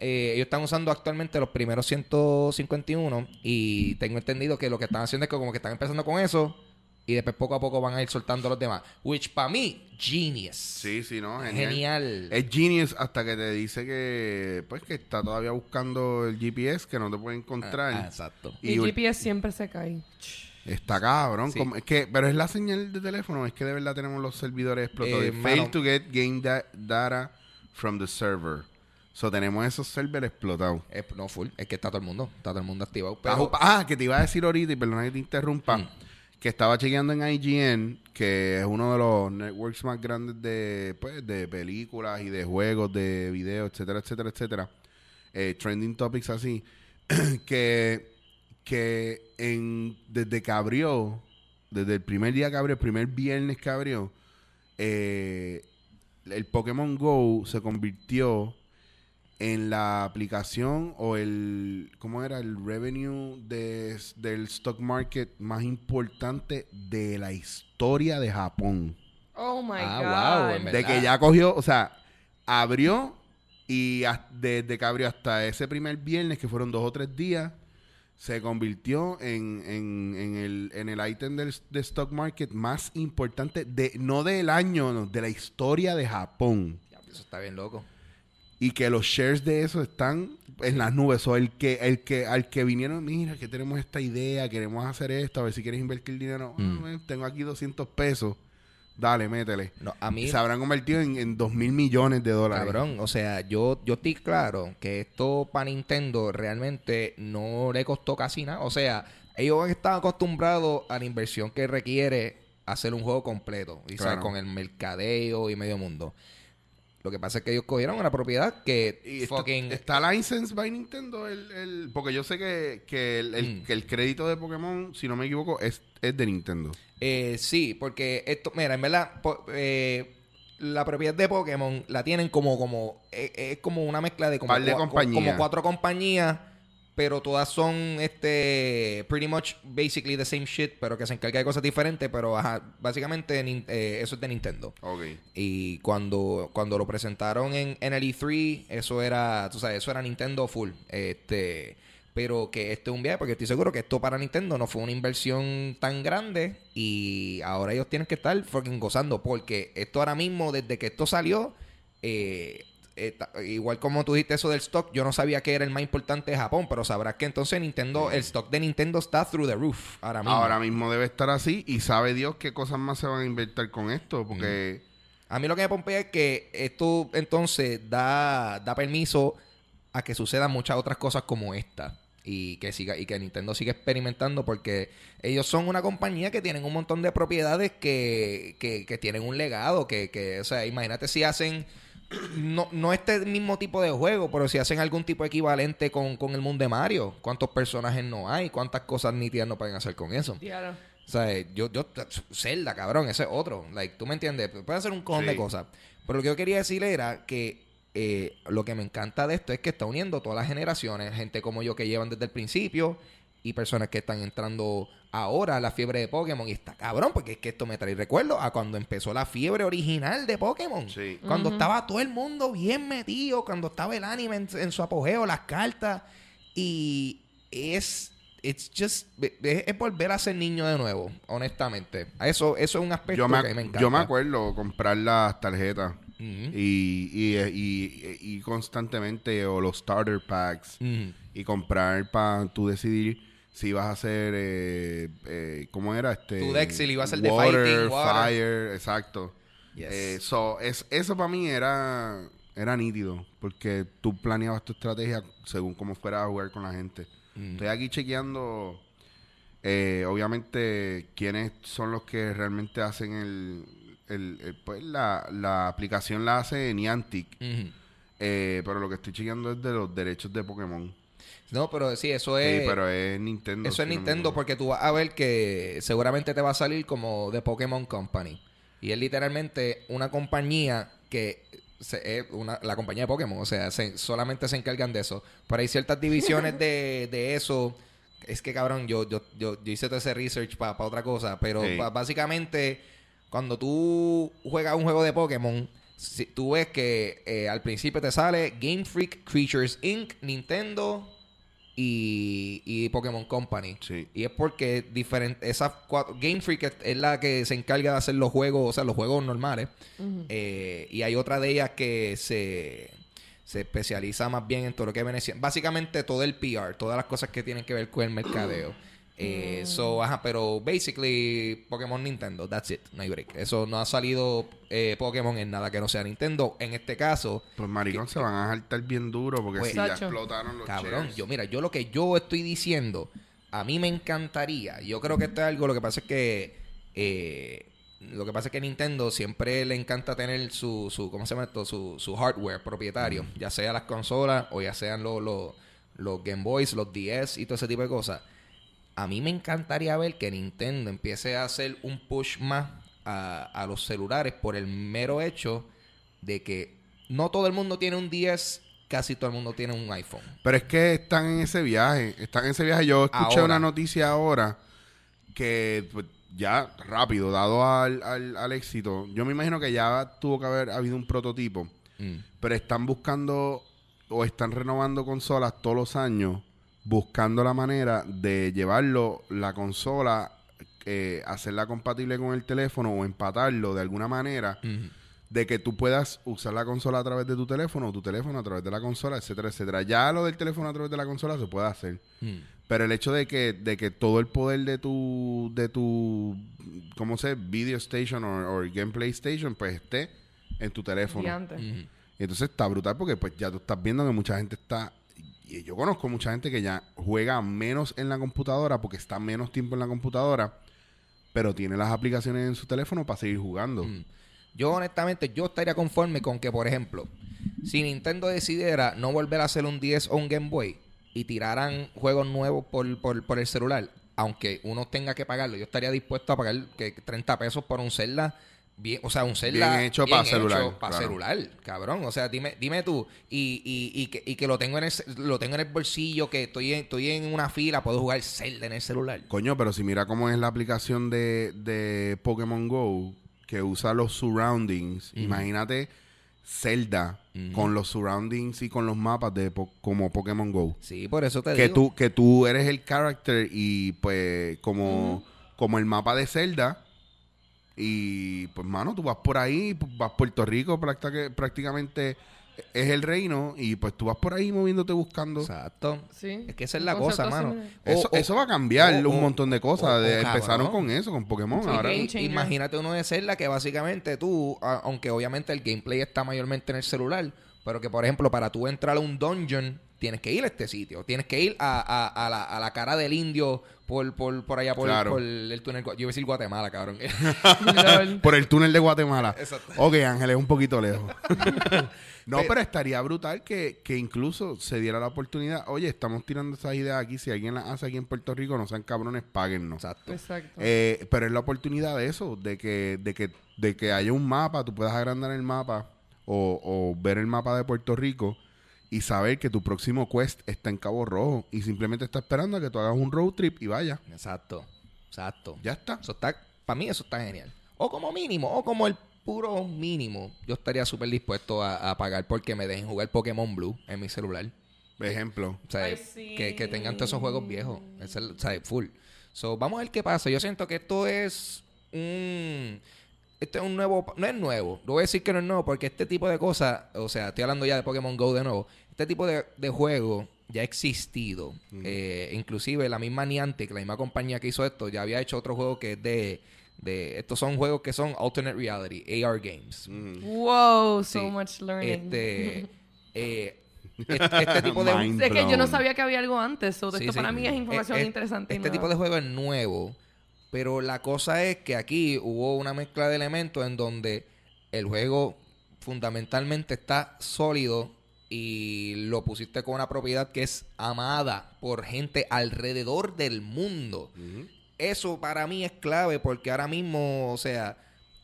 eh, ellos están usando actualmente los primeros 151 y tengo entendido que lo que están haciendo es que como que están empezando con eso Y después poco a poco van a ir soltando los demás. Which para mí, genius. Sí, sí, no, genial. Genial. Es genius hasta que te dice que pues que está todavía buscando el GPS que no te puede encontrar. Ah, exacto. Y ul- GPS siempre se cae. está cabrón. Sí. como- es que, pero es la señal de teléfono, es que de verdad tenemos los servidores explotados. Eh, Fail mano. to get game da- data from the server. So tenemos esos servers explotados. Es- no full, es que está todo el mundo, está todo el mundo activado. Ah, Pero, Ah, que te iba a decir ahorita, y perdona que te interrumpa, Mm. Que estaba chequeando en IGN, que es uno de los networks más grandes de, pues, de películas y de juegos, de videos, etcétera, etcétera, etcétera. Eh, trending topics así. *clears throat* que que en, desde que abrió, desde el primer día que abrió, el primer viernes que abrió, eh, el Pokémon Go se convirtió en la aplicación o el, ¿cómo era? El revenue de- del stock market más importante de la historia de Japón. Oh my Ah, God. wow, De ¿Verdad? que ya cogió, o sea, abrió y desde que abrió hasta ese primer viernes, que fueron dos o tres días, se convirtió en, en, en el, en el ítem del de stock market más importante, de no del año, no, de la historia de Japón. eso está bien loco. Y que los shares de eso están en las nubes. O el que, el que, al que vinieron, mira, que tenemos esta idea, queremos hacer esto, a ver si quieres invertir dinero. Ah, Mm. ven, tengo aquí 200 pesos. Dale, métele. No, a mí, se habrán convertido en, en 2 mil millones de dólares. cabrón, o sea, yo, yo estoy claro que esto para Nintendo realmente no le costó casi nada. O sea, ellos están acostumbrados a la inversión que requiere hacer un juego completo. Y sabes, Claro. con el mercadeo y medio mundo. Lo que pasa es que ellos cogieron una propiedad que Y está, fucking... está licensed by Nintendo. El, el- porque yo sé que, que el, el- Mm. que el crédito de Pokémon, si no me equivoco, es, es de Nintendo. Eh, sí, porque esto, mira, en verdad, po- eh, la propiedad de Pokémon la tienen como, como, eh, es como una mezcla de como, de cua- como cuatro compañías, pero todas son, este, pretty much, basically the same shit, pero que se encarga de cosas diferentes, pero ajá, básicamente eh, eso es de Nintendo. Ok. Y cuando, cuando lo presentaron en, en el E3, eso era, tú sabes, eso era Nintendo full. Este, pero que esto es un viaje, porque estoy seguro que esto para Nintendo no fue una inversión tan grande y ahora ellos tienen que estar fucking gozando, porque esto ahora mismo, desde que esto salió, eh, eh, igual como tú dijiste eso del stock, yo no sabía que era el más importante de Japón, pero sabrás que entonces Nintendo, el stock de Nintendo está through the roof ahora mismo. Ahora mismo debe estar así y sabe Dios qué cosas más se van a invertir con esto. Porque A mí lo que me pompea es que esto entonces da, da permiso a que sucedan muchas otras cosas como esta. Y que siga, y que Nintendo siga experimentando porque ellos son una compañía que tienen un montón de propiedades que, que, que tienen un legado. Que, que, o sea, imagínate si hacen no, no este mismo tipo de juego, pero si hacen algún tipo equivalente con, con el mundo de Mario. ¿Cuántos personajes no hay? ¿Cuántas cosas nítidas no pueden hacer con eso? Claro. O sea, yo, yo, Zelda, cabrón, ese es otro. Like, ¿tú me entiendes? Puede hacer un cojón Sí. de cosas. Pero lo que yo quería decir era que eh, lo que me encanta de esto es que está uniendo todas las generaciones. Gente como yo que llevan desde el principio y personas que están entrando ahora la fiebre de Pokémon. Y está cabrón, porque es que esto me trae recuerdo a cuando empezó la fiebre original de Pokémon. Sí. Cuando estaba todo el mundo bien metido, cuando estaba el anime en, en su apogeo, las cartas. Y es. It's just. Es, es volver a ser niño de nuevo, honestamente. Eso, eso es un aspecto yo me, que me encanta. yo me acuerdo comprar las tarjetas y, y, y- y constantemente o los starter packs y comprar para tú decidir si vas a hacer eh, eh, ¿cómo era? este Tu iba a de water, fighting, water. fire, exacto. Yes. Eh, so, es, eso para mí era era nítido porque tú planeabas tu estrategia según cómo fueras a jugar con la gente. Mm. Estoy aquí chequeando, eh, obviamente, quiénes son los que realmente hacen el, el- el- pues la, la aplicación la hace Niantic, Ujú. eh, pero lo que estoy chequeando es de los derechos de Pokémon. No, pero sí, eso Sí, es. pero es Nintendo. Eso si es Nintendo porque tú vas a ver que seguramente te va a salir como The Pokémon Company. Y es literalmente una compañía que se- es una, la compañía de Pokémon. O sea, se- solamente se encargan de eso. Pero hay ciertas divisiones de, de eso. Es que cabrón, yo, yo, yo, yo hice todo ese research para otra cosa. Pero Sí. básicamente, cuando tú juegas un juego de Pokémon, si- tú ves que eh, al principio te sale Game Freak Creatures Inc., Nintendo y, y Pokémon Company. Sí. Y es porque diferente, esas cuatro, Game Freak es, es la que se encarga de hacer los juegos, o sea, los juegos normales. Eh, y hay otra de ellas que se, se especializa más bien en todo lo que viene siendo- Básicamente todo el PR, todas las cosas que tienen que ver con el mercadeo. Eh, so, ajá, pero basically Pokémon Nintendo, that's it, no hay break. Eso no ha salido eh, Pokémon en nada que no sea Nintendo. En este caso, Pues maricón, se van a saltar bien duro porque Pues- si ya explotaron los Cabrón, yo mira, yo lo que yo estoy diciendo, a mí me encantaría. Yo creo que esto es algo, lo que pasa es que eh, lo que pasa es que Nintendo siempre le encanta tener su, su ¿cómo se llama esto? Su, su hardware propietario, ya sea las consolas o ya sean los, los, los Game Boys, los DS y todo ese tipo de cosas. A mí me encantaría ver que Nintendo empiece a hacer un push más a, a los celulares por el mero hecho de que no todo el mundo tiene un 10, casi todo el mundo tiene un iPhone. Pero es que están en ese viaje. Están en ese viaje. Yo escuché Ahora. una noticia ahora que pues, ya rápido, dado al, al- al éxito, yo me imagino que ya tuvo que haber habido un prototipo, Mm. pero están buscando o están renovando consolas todos los años, buscando la manera de llevarlo, la consola, eh, hacerla compatible con el teléfono o empatarlo de alguna manera. De que tú puedas usar la consola a través de tu teléfono o tu teléfono a través de la consola, etcétera, etcétera. Ya lo del teléfono a través de la consola se puede hacer. Mm. Pero el hecho de que, de que todo el poder de tu, de tu, ¿cómo se? Video station o o gameplay station, pues esté en tu teléfono. Y entonces está brutal porque pues ya tú estás viendo que mucha gente está... Yo conozco mucha gente que ya juega menos en la computadora porque está menos tiempo en la computadora, pero tiene las aplicaciones en su teléfono para seguir jugando. Mm. Yo honestamente, yo estaría conforme con que, por ejemplo, si Nintendo decidiera no volver a hacer un 10 o un Game Boy y tiraran juegos nuevos por, por, por el celular, aunque uno tenga que pagarlo, yo estaría dispuesto a pagar que 30 pesos por un Zelda. Bien, o sea, un Zelda Bien hecho pa' celular, para claro. celular, cabrón. O sea, dime, dime tú, y, y, y, que, y que lo tengo en el, lo tengo en el bolsillo, que estoy en, estoy en una fila, puedo jugar Zelda en el celular. Coño, pero si mira cómo es la aplicación de, de Pokémon Go, que usa los surroundings, imagínate Zelda con los surroundings y con los mapas de po- como Pokémon Go. Sí, por eso te Que digo. tú, que tú eres el character y pues como, como el mapa de Zelda. Y pues mano, tú vas por ahí, pues, vas a Puerto Rico, práctica- prácticamente es el reino, y pues tú vas por ahí moviéndote buscando. Exacto. Sí. Es que esa es la cosa, mano. Eso, O- eso va a cambiar o- un montón de cosas. o- de- o empezaron con eso, con Pokémon. Sí, Ahora. Imagínate uno de Zelda que básicamente tú, a- aunque obviamente el gameplay está mayormente en el celular, pero que por ejemplo para tú entrar a un dungeon tienes que ir a este sitio, tienes que ir a, a- a la, a la cara del indio por, por, por allá por, Claro. por el túnel. Yo iba a decir Guatemala, cabrón. *laughs* *laughs* Por el túnel de Guatemala. Exacto. Ok, Ángel, es un poquito lejos. *laughs* no, Pero- pero estaría brutal que, que incluso se diera la oportunidad. Oye, estamos tirando esas ideas aquí. Si alguien las hace aquí en Puerto Rico, no sean cabrones, páguennos. Exacto. Exacto. Eh, pero es la oportunidad de eso, de que, de que, de que haya un mapa, tú puedas agrandar el mapa o, o ver el mapa de Puerto Rico y saber que tu próximo quest está en Cabo Rojo y simplemente está esperando a que tú hagas un road trip y vaya. Exacto. Exacto. Ya está. Eso está, para mí eso está genial. O como mínimo, o como el puro mínimo, yo estaría súper dispuesto a, a pagar porque me dejen jugar Pokémon Blue en mi celular. Ejemplo. O sea, Ay, sí. que, que tengan todos esos juegos viejos. Es el, o sea, full. So, vamos a ver qué pasa. Yo siento que esto es un... Este es un nuevo... No es nuevo. No voy a decir que no es nuevo porque este tipo de cosas... O sea, estoy hablando ya de Pokémon GO de nuevo. Este tipo de, de juego ya ha existido. Eh, inclusive la misma Niantic, la misma compañía que hizo esto, ya había hecho otro juego que es de... de estos son juegos que son alternate reality, AR games. Wow, so much learning. Este... *laughs* eh, este, este tipo de... *laughs* Es que yo no sabía que había algo antes. so Sí, esto sí. para mí es información Eh, eh, interesante. Este tipo de juego es nuevo, pero la cosa es que aquí hubo una mezcla de elementos en donde el juego fundamentalmente está sólido y lo pusiste con una propiedad que es amada por gente alrededor del mundo. Eso para mí es clave porque ahora mismo, o sea,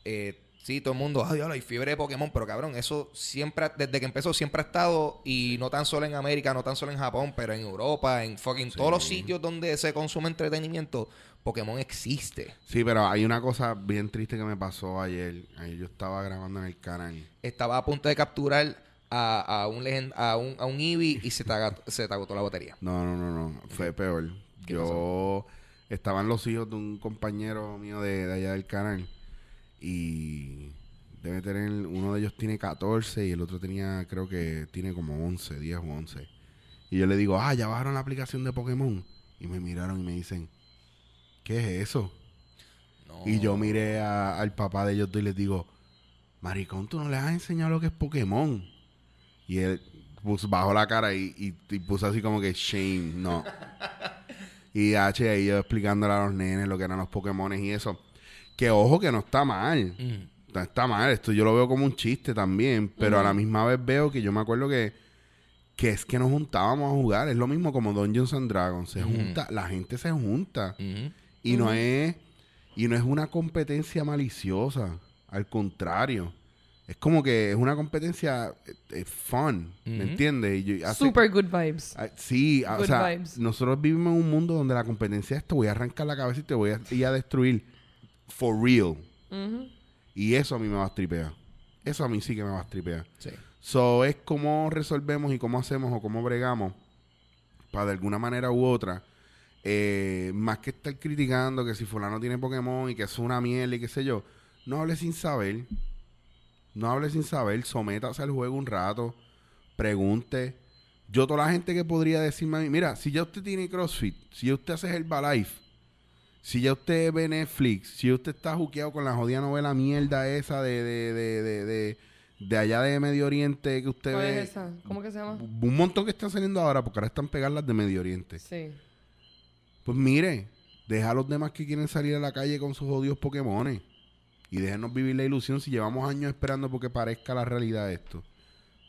eh, sí, todo el mundo, ay, hay fiebre de Pokémon, pero cabrón, eso siempre, desde que empezó, siempre ha estado, y no tan solo en América, no tan solo en Japón, pero en Europa, en fucking todos los sitios donde se consume entretenimiento, Pokémon existe. Sí, pero hay una cosa bien triste que me pasó ayer. Ayer yo estaba grabando en el canal. Estaba a punto de capturar a, a un, legend- a un a un Eevee y se te, aga- se te agotó la batería. No, no, no, no. Fue peor. ¿Qué Yo estaban los hijos de un compañero mío de, de allá del canal y debe tener, uno de ellos tiene 14 y el otro tenía, creo que tiene como 11, 10 o 11. Y yo le digo, ah, ya bajaron la aplicación de Pokémon. Y me miraron y me dicen, ¿qué es eso? No. Y yo miré a- al papá de ellos dos y les digo, maricón, tú no les has enseñado lo que es Pokémon. Y él puso, bajó la cara y, y- y puso así como que shame, no. *laughs* y H ahí yo explicándole a los nenes lo que eran los Pokémon y eso. Que ojo que no está mal. Mm. No está mal. Esto yo lo veo como un chiste también. Pero a la misma vez veo que yo me acuerdo que, que es que nos juntábamos a jugar. Es lo mismo como Dungeons and Dragons. Se junta, la gente se junta. Y no es y no es una competencia maliciosa, al contrario. Es como que es una competencia eh, eh, fun, ¿me entiendes? Y yo- hace- Super good vibes. ah, sí, ah, o sea, vibes. nosotros vivimos en un mundo donde la competencia es te voy a arrancar la cabeza y te voy a, y a destruir for real. Y eso a mí me va a tripear. Eso a mí sí que me va a tripear. Sí. So, es cómo resolvemos y cómo hacemos o cómo bregamos para de alguna manera u otra. Eh, más que estar criticando que si fulano tiene Pokémon y que es una mierda y qué sé yo. No hable sin saber. No hable sin saber. Sométase al juego un rato. Pregunte. Yo, toda la gente que podría decirme a mí, mira, si ya usted tiene CrossFit, si ya usted hace Herbalife, si ya usted ve Netflix, si usted está juqueado con la jodida novela mierda esa de, de, de, de, de, de allá de Medio Oriente que usted ¿Cuál ve. es esa? ¿Cómo que se llama? Un montón que están saliendo ahora, porque ahora están pegadas las de Medio Oriente. Sí. Pues mire, deja a los demás que quieren salir a la calle con sus odios Pokémones. Y déjenos vivir la ilusión si llevamos años esperando porque parezca la realidad esto.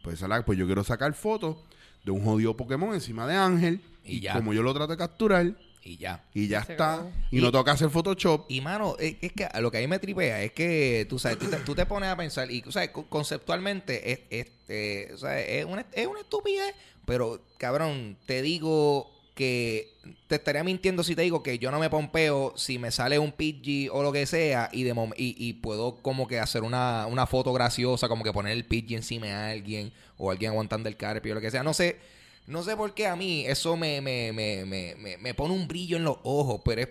Pues, la- pues yo quiero sacar fotos de un jodido Pokémon encima de Ángel. Y ya. Como yo lo trato de capturar. Y ya. Y ya Se está. Y, Y- no toca hacer Photoshop. Y mano, es, es que lo que a mí me tripea es que tú sabes, tú te, tú te pones a pensar y tú sabes, co- conceptualmente es, es, eh, o sea, es, una, es una estupidez, pero cabrón, te digo que te estaría mintiendo si te digo que yo no me pompeo si me sale un PG o lo que sea y de y, y puedo como que hacer una, una foto graciosa, como que poner el PG encima de alguien o alguien aguantando el carpio o lo que sea. No sé, no sé por qué a mí eso me, me, me, me, me, pone un brillo en los ojos, pero es,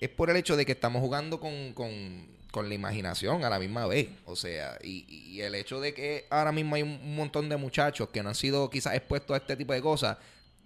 es por el hecho de que estamos jugando con, con, con la imaginación a la misma vez. O sea, y, y el hecho de que ahora mismo hay un montón de muchachos que no han sido quizás expuestos a este tipo de cosas.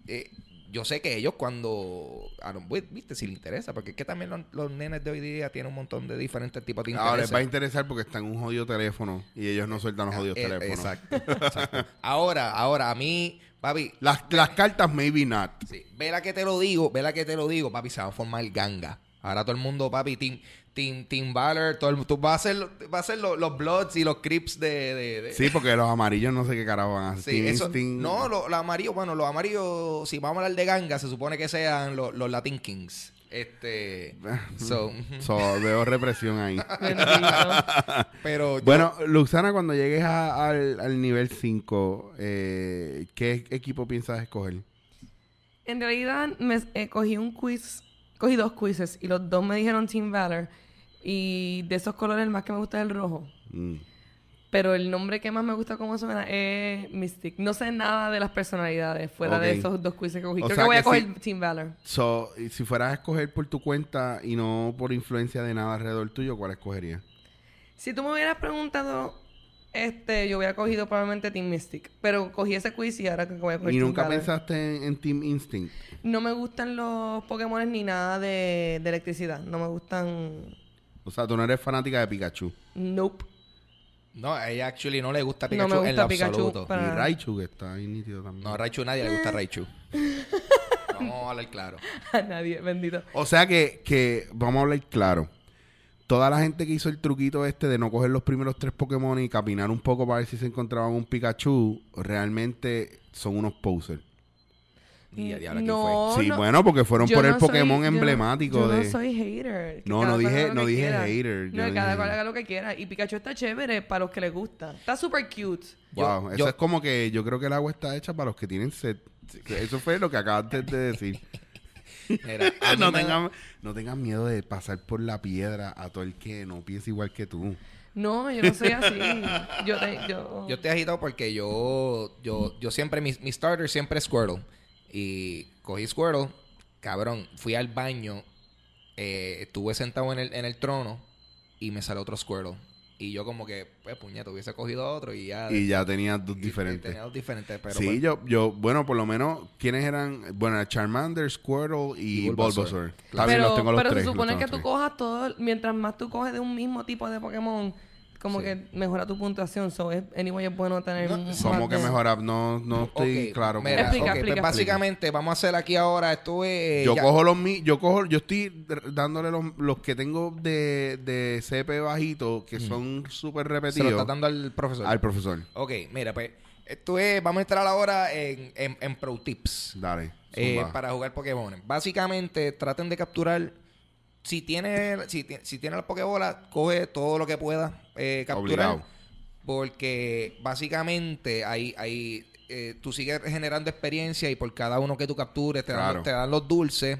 eh, yo sé que ellos cuando... a lo- Viste, si les interesa, porque es que también los, los nenes de hoy día tienen un montón de diferentes tipos de intereses. Ahora les va a interesar porque está en un jodido teléfono. Y ellos no sueltan los jodidos Eh, teléfonos. Exacto, *laughs* exacto. Ahora, ahora, a mí, papi, Las, las cartas, maybe not. Sí, vela que te lo digo, vela que te lo digo, papi, se va a formar ganga. Ahora todo el mundo, papi, Team, team, team Valor, todo el, tú vas a hacer, va a hacer los, los Bloods y los Crips de... de- de- Sí, porque los amarillos no sé qué carajo van a hacer. Sí, Team eso- Instinct- no, los los amarillos, bueno, los amarillos, si vamos a hablar de ganga, se supone que sean los, los Latin Kings. Este, *laughs* so. So, veo represión ahí. *laughs* Pero yo- Bueno, Luxana, cuando llegues a- al, al nivel 5, eh, ¿qué equipo piensas escoger? En realidad, me eh, cogí un quiz, cogí dos quizzes y los dos me dijeron Team Valor. Y de esos colores, el más que me gusta es el rojo. Mm. Pero el nombre que más me gusta cómo suena es Mystic. No sé nada de las personalidades fuera de esos dos quizzes que cogí. O Creo que voy que a coger. Team Valor. So, y si fueras a escoger por tu cuenta y no por influencia de nada alrededor tuyo, ¿cuál escogerías? Si tú me hubieras preguntado, este, yo hubiera cogido probablemente Team Mystic. Pero cogí ese quiz y ahora que voy a coger ¿Y Team nunca Valor. pensaste en, en Team Instinct? No me gustan los Pokémon ni nada de, de electricidad. No me gustan. O sea, tú no eres fanática de Pikachu. Nope. no, a ella actually no le gusta No Pikachu me en gusta lo Pikachu absoluto. para- Y. Raichu, que está ahí nítido también. No, a Raichu nadie le gusta Raichu. *laughs* Vamos a hablar claro. A nadie, bendito. O sea que, que, vamos a hablar claro. Toda la gente que hizo el truquito este de no coger los primeros tres Pokémon y caminar un poco para ver si se encontraban un Pikachu, realmente son unos posers. Y a ¿quién No, Sí, no. bueno, porque fueron por el no soy- Pokémon yo no- emblemático yo de... no soy hater. No, no dije- no dije quiera. hater, yo No, cada dije- cual haga lo que quiera. Y Pikachu está chévere para los que les gusta. Está súper cute. Wow, Yo- eso yo- es como que yo creo que el agua está hecha para los que tienen sed. Eso fue lo que acabaste de decir. *laughs* *laughs* No, tengan, no tengan miedo de pasar por la piedra a todo el que no piense igual que tú. No, yo no soy así. Yo, te, yo... Yo estoy agitado porque yo, yo, yo siempre, mi, mi starter siempre es Squirtle. Y cogí Squirtle, cabrón, fui al baño, eh, estuve sentado en el, en el trono y me salió otro Squirtle. Y yo como que, pues, puñeta, hubiese cogido otro y ya... Y ya tenías dos y- y diferentes. Tenía dos diferentes, pero... sí, pues, yo, yo, bueno, por lo menos, ¿quiénes eran? Bueno, era Charmander, Squirtle y, Y Bulbasaur. Bulbasaur. Claro. Pero los tengo los pero tres, se supone que tú tres. cojas todo, mientras más tú coges de un mismo tipo de Pokémon, como que mejora tu puntuación. So, es, anyway, es bueno tener un ¿Cómo que mejorar? No, no estoy claro. mira, Explica, ok, eso. pues explica, básicamente vamos a hacer aquí ahora, esto es... Yo ya- cojo los mi, yo cojo, yo estoy dándole los, los que tengo de, de CP bajito, que son súper Se lo repetidos, está dando al profesor. al profesor. Ok, mira, pues esto es, vamos a entrar ahora en, en, en Pro Tips Dale. eh, para jugar Pokémon. Básicamente, traten de capturar. Si tiene, si, si tiene la Pokébola, coge todo lo que pueda eh, capturar. Obligado. Porque básicamente ahí, ahí eh, tú sigues generando experiencia y por cada uno que tú captures te, Claro. dan, te dan los dulces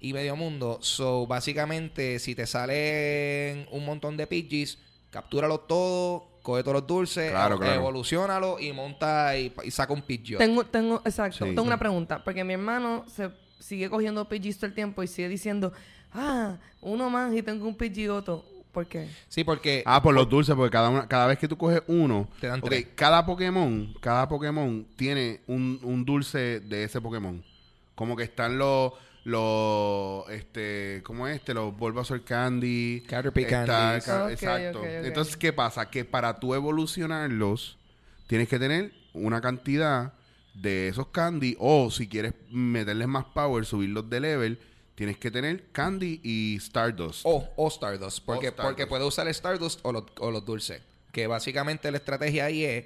y medio mundo. So, básicamente, si te salen un montón de Pidgeys, captúralo todo, coge todos los dulces, Claro, claro. evolucionalo y monta y, y saca un Pidgeot. Tengo, tengo, exacto. Sí. Tengo una pregunta. Porque mi hermano se sigue cogiendo Pidgeys todo el tiempo y sigue diciendo, ah, uno más y tengo un Pidgeotto. ¿Por qué? Sí, porque Ah, por los dulces, porque cada, una, cada vez que tú coges uno, Te dan ok, tres. cada Pokémon, cada Pokémon tiene un, un dulce de ese Pokémon. Como que están los, los, este, ¿cómo es este? Los Bulbasaur Candy. Caterpie está- Candies. ca- Ok, exacto. Entonces, ¿qué pasa? Que para tú evolucionarlos, tienes que tener una cantidad de esos candy, o si quieres meterles más power, subirlos de level, tienes que tener candy y Stardust. O, o Stardust. Porque, O Stardust. porque puede usar Stardust o, los- o los dulces. Que básicamente la estrategia ahí es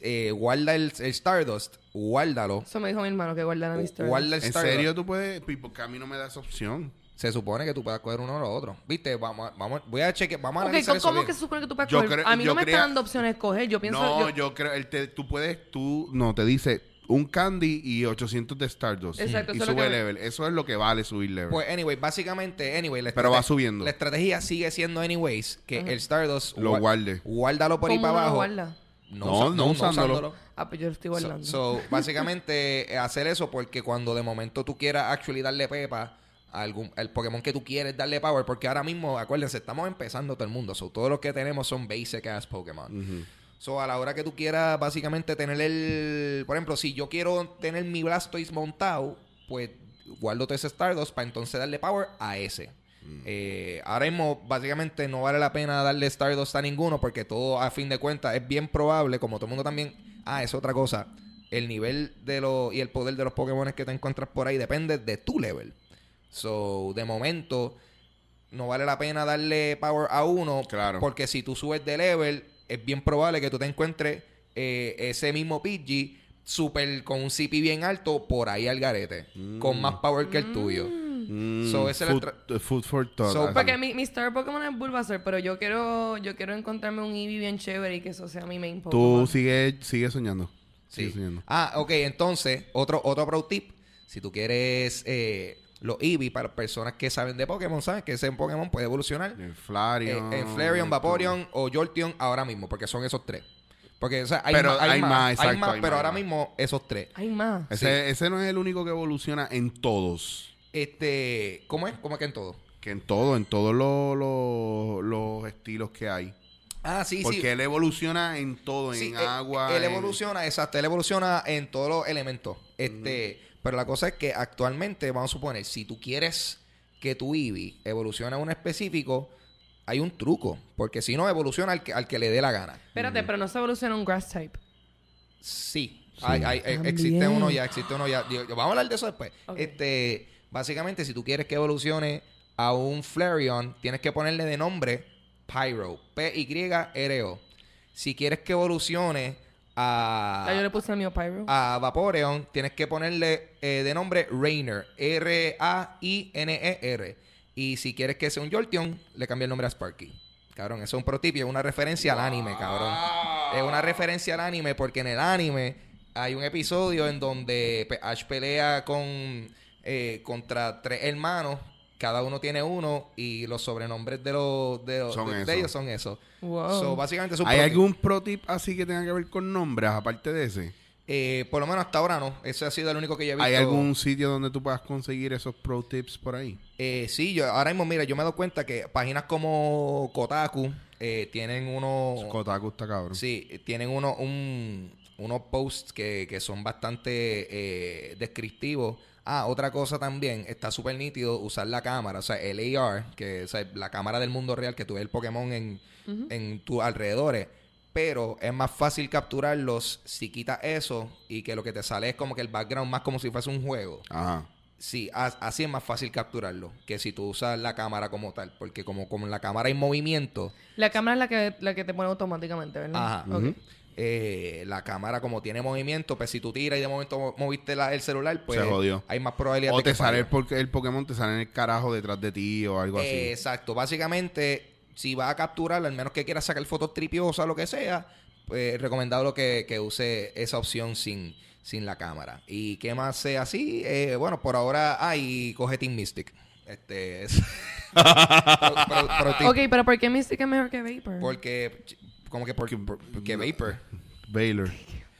eh, guarda el, el Stardust, guárdalo. Eso me dijo mi hermano que guardara mi story. Guarda el ¿En Stardust. serio tú puedes? Porque a mí no me da esa opción. Se supone que tú puedas coger uno o lo otro. ¿Viste? Vamos, a- vamos, a- voy a chequear, vamos a Ok, analizar ¿cómo, eso cómo bien. que se supone que tú puedes Yo coger? A mí no me creía- están dando opciones de escoger. Yo pienso... no, yo- yo, creo, el te- tú puedes, tú, no, te dice un candy y 800 de Stardust. Exacto, y eso sube que- level. Eso es lo que vale subir level. Pues, anyway, básicamente, anyway, la Pero va subiendo. La estrategia sigue siendo, anyways, que el Stardust Lo gua- guarde. Guárdalo por ahí ¿Cómo para abajo. guarda? No, usa- no usándolo. Ah, pues yo lo estoy guardando. so, *laughs* básicamente, eh, hacer eso porque cuando de momento tú quieras actually darle pepa a algún, al Pokémon que tú quieres darle power, porque ahora mismo, acuérdense, estamos empezando todo el mundo. So, todos los que tenemos son basic ass Pokémon. So, a la hora que tú quieras básicamente tener el... Por ejemplo, si yo quiero tener mi Blastoise montado, pues guardo todo ese Stardust para entonces darle power a ese. Eh, ahora mismo, básicamente, no vale la pena darle Stardust a ninguno porque todo, a fin de cuentas, es bien probable, como todo el mundo también... Ah, es otra cosa. El nivel de los y el poder de los Pokémon que te encuentras por ahí depende de tu level. So, de momento, no vale la pena darle power a uno. Claro. Porque si tú subes de level, es bien probable que tú te encuentres eh, ese mismo Pidgey super con un CP bien alto por ahí al garete. Con más power que el tuyo. Mm, So, ese es el food, food for thought. So. Porque mi, mi star Pokémon es Bulbasaur, pero yo quiero yo quiero encontrarme un Eevee bien chévere y que eso sea mi main Pokémon. Tú sigue, sigue soñando. Sigue Sí. soñando. Ah, ok. Entonces, otro, otro pro tip. Si tú quieres eh, los Eevee para personas que saben de Pokémon, ¿sabes? Que ese Pokémon puede evolucionar. En Flareon. Eh, en Flareon, Vaporeon o Jolteon ahora mismo, porque son esos tres. Porque, o sea, hay Pero más, hay hay más, más, hay más, hay pero más, ahora mismo esos tres. Hay más. Ese, ese no es el único que evoluciona en todos. Este, ¿cómo es? ¿Cómo es que en todo? Que en todo, en todos los, los, los estilos que hay. Ah, sí, Porque sí. él evoluciona en todo, Sí, en él- agua. Él, en- evoluciona, exacto, él evoluciona en todos los elementos. Este, pero la cosa es que actualmente, vamos a suponer, si tú quieres que tu Eevee evolucione a un específico, hay un truco. Porque si no, evoluciona al que, al que le dé la gana. Espérate, pero no se evoluciona un Grass type. Sí. Hay- hay- eh, existe uno ya, existe uno ya. Digo, vamos a hablar de eso después. Este, básicamente, si tú quieres que evolucione a un Flareon, tienes que ponerle de nombre Pyro. P-Y-R-O. Si quieres que evolucione a, Ya yo le puse el mío Pyro. a Vaporeon, tienes que ponerle eh, de nombre Rainer. R-A-I-N-E-R. Y si quieres que sea un Jolteon, le cambia el nombre a Sparky. Cabrón, eso es un pro tip y es una referencia al anime, cabrón. Es una referencia al anime porque en el anime hay un episodio en donde pe- Ash pelea con eh, contra tres hermanos. Cada uno tiene uno y los sobrenombres de los de, los- Son de- de esos. ellos son esos. Wow. So, básicamente es un ¿Hay pro algún pro tip así que tenga que ver con nombres, aparte de ese? Eh, por lo menos hasta ahora no. Ese ha sido el único que yo he visto. ¿Hay algún sitio donde tú puedas conseguir esos pro tips por ahí? Eh, sí, yo ahora mismo, mira, yo me doy cuenta que páginas como Kotaku eh, tienen unos... Kotaku está cabrón. Sí, tienen uno, un, unos posts que, que son bastante eh, descriptivos. Ah, otra cosa también, está súper nítido usar la cámara, o sea, el AR, que o sea, la cámara del mundo real, que tú ves el Pokémon en, en tus alrededores. Pero es más fácil capturarlos si quitas eso y que lo que te sale es como que el background más como si fuese un juego. Ajá. Sí, as- así es más fácil capturarlo que si tú usas la cámara como tal. Porque como, como la cámara en movimiento, La cámara es la que, la que te pone automáticamente, ¿verdad? Ajá. Ok. Eh, la cámara como tiene movimiento, pues si tú tiras y de momento mo- moviste la- el celular, pues Se jodió. hay más probabilidad O de que te sale el, el Pokémon, te sale en el carajo detrás de ti o algo así. Exacto. Básicamente, si vas a capturar, al menos que quieras sacar fotos tripiosas o lo que sea, pues recomendable que, que use esa opción sin, sin la cámara. ¿Y qué más sea así? Eh, bueno, por ahora, ah, y coge Team Mystic. Este es... *laughs* Pro tip. Ok, pero ¿por qué Mystic es mejor que Vapor? Porque, como que por, por- porque Vapor. *laughs* Baylor.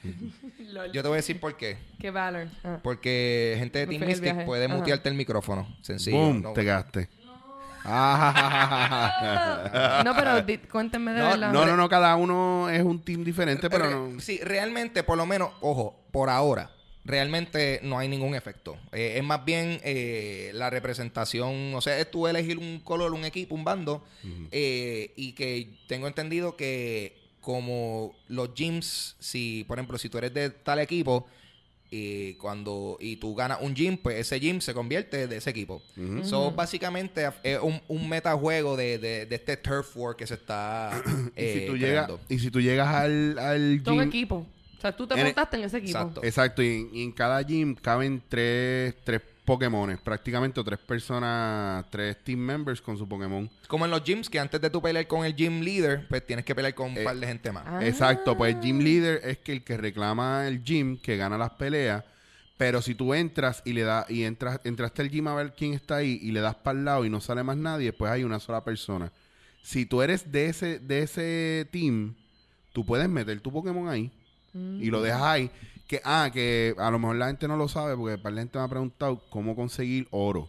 *laughs* Yo te voy a decir por qué. Que Valor. Ah. Porque gente de Team Mystic puede Ajá. mutearte el micrófono. Sencillo. Boom, no, te gasté. Ah, *laughs* No, pero di- cuéntenme de No, verdad. no, no, no, cada uno es un team diferente, pero Re- no. Sí, realmente, por lo menos, ojo, por ahora, realmente no hay ningún efecto. Eh, es más bien eh, la representación, o sea, es tú elegir un color, un equipo, un bando, eh, y que tengo entendido que como los gyms, si, por ejemplo, si tú eres de tal equipo, y cuando y tú ganas un gym, pues ese gym se convierte de ese equipo. So, básicamente es un, un metajuego de, de, de este turf war que se está Y si eh, tú llegas, creando. y si tú llegas al, al Son gym, equipo. O sea, tú te En el- montaste en ese equipo. Exacto. exacto, y en, y en cada gym caben tres, tres Pokémones, prácticamente o tres personas, tres team members con su Pokémon. Como en los gyms, que antes de tú pelear con el gym leader, pues tienes que pelear con un Eh, par de gente más. Ah. Exacto, pues el gym leader es que el que reclama el gym, que gana las peleas, pero si tú entras y le das y entras entraste al gym a ver quién está ahí y le das para el lado y no sale más nadie, pues hay una sola persona. Si tú eres de ese de ese team, tú puedes meter tu Pokémon ahí y lo dejas ahí. Que ah, que a lo mejor la gente no lo sabe porque para la gente me ha preguntado cómo conseguir oro.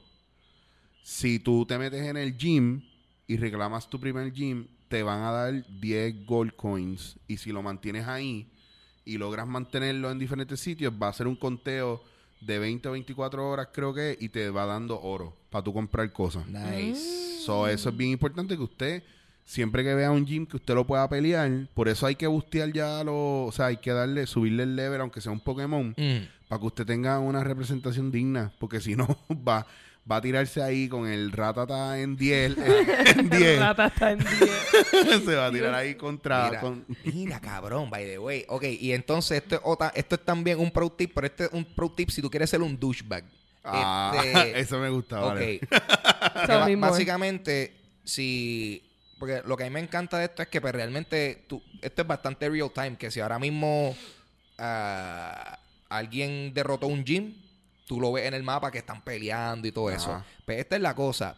Si tú te metes en el gym y reclamas tu primer gym, te van a dar 10 gold coins. Y si lo mantienes ahí y logras mantenerlo en diferentes sitios, va a ser un conteo de 20 o 24 horas, creo que, y te va dando oro para tú comprar cosas. Nice. So, eso es bien importante que usted, siempre que vea un gym que usted lo pueda pelear, por eso hay que bustear ya lo, o sea, hay que darle, subirle el level, aunque sea un Pokémon, Mm. para que usted tenga una representación digna, porque si no, *laughs* va, va a tirarse ahí con el ratata en 10, en 10, Rata está en 10. *laughs* *laughs* se va a tirar ahí contra, Mira, con- mira, cabrón, by the way. Ok, y entonces esto es, otra, esto es también un pro tip, pero este es un pro tip si tú quieres ser un douchebag. Ah, Este, eso me gusta, vale. Ok. Básicamente, si. Porque lo que a mí me encanta de esto es que pues, realmente tú, esto es bastante real time. Que si ahora mismo ah, alguien derrotó un gym, tú lo ves en el mapa que están peleando y todo eso. Ajá. Pues esta es la cosa.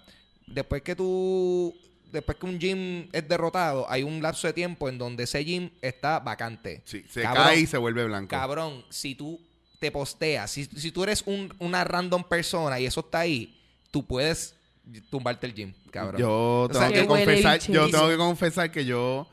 Después que tú. Después que un gym es derrotado, hay un lapso de tiempo en donde ese gym está vacante. Sí, se Cabrón, cae y se vuelve blanco. Cabrón, si tú te posteas, si, si tú eres un- una random persona y eso está ahí, tú puedes tumbarte el gym, cabrón. Yo O tengo sea, que confesar, yo tengo que confesar que yo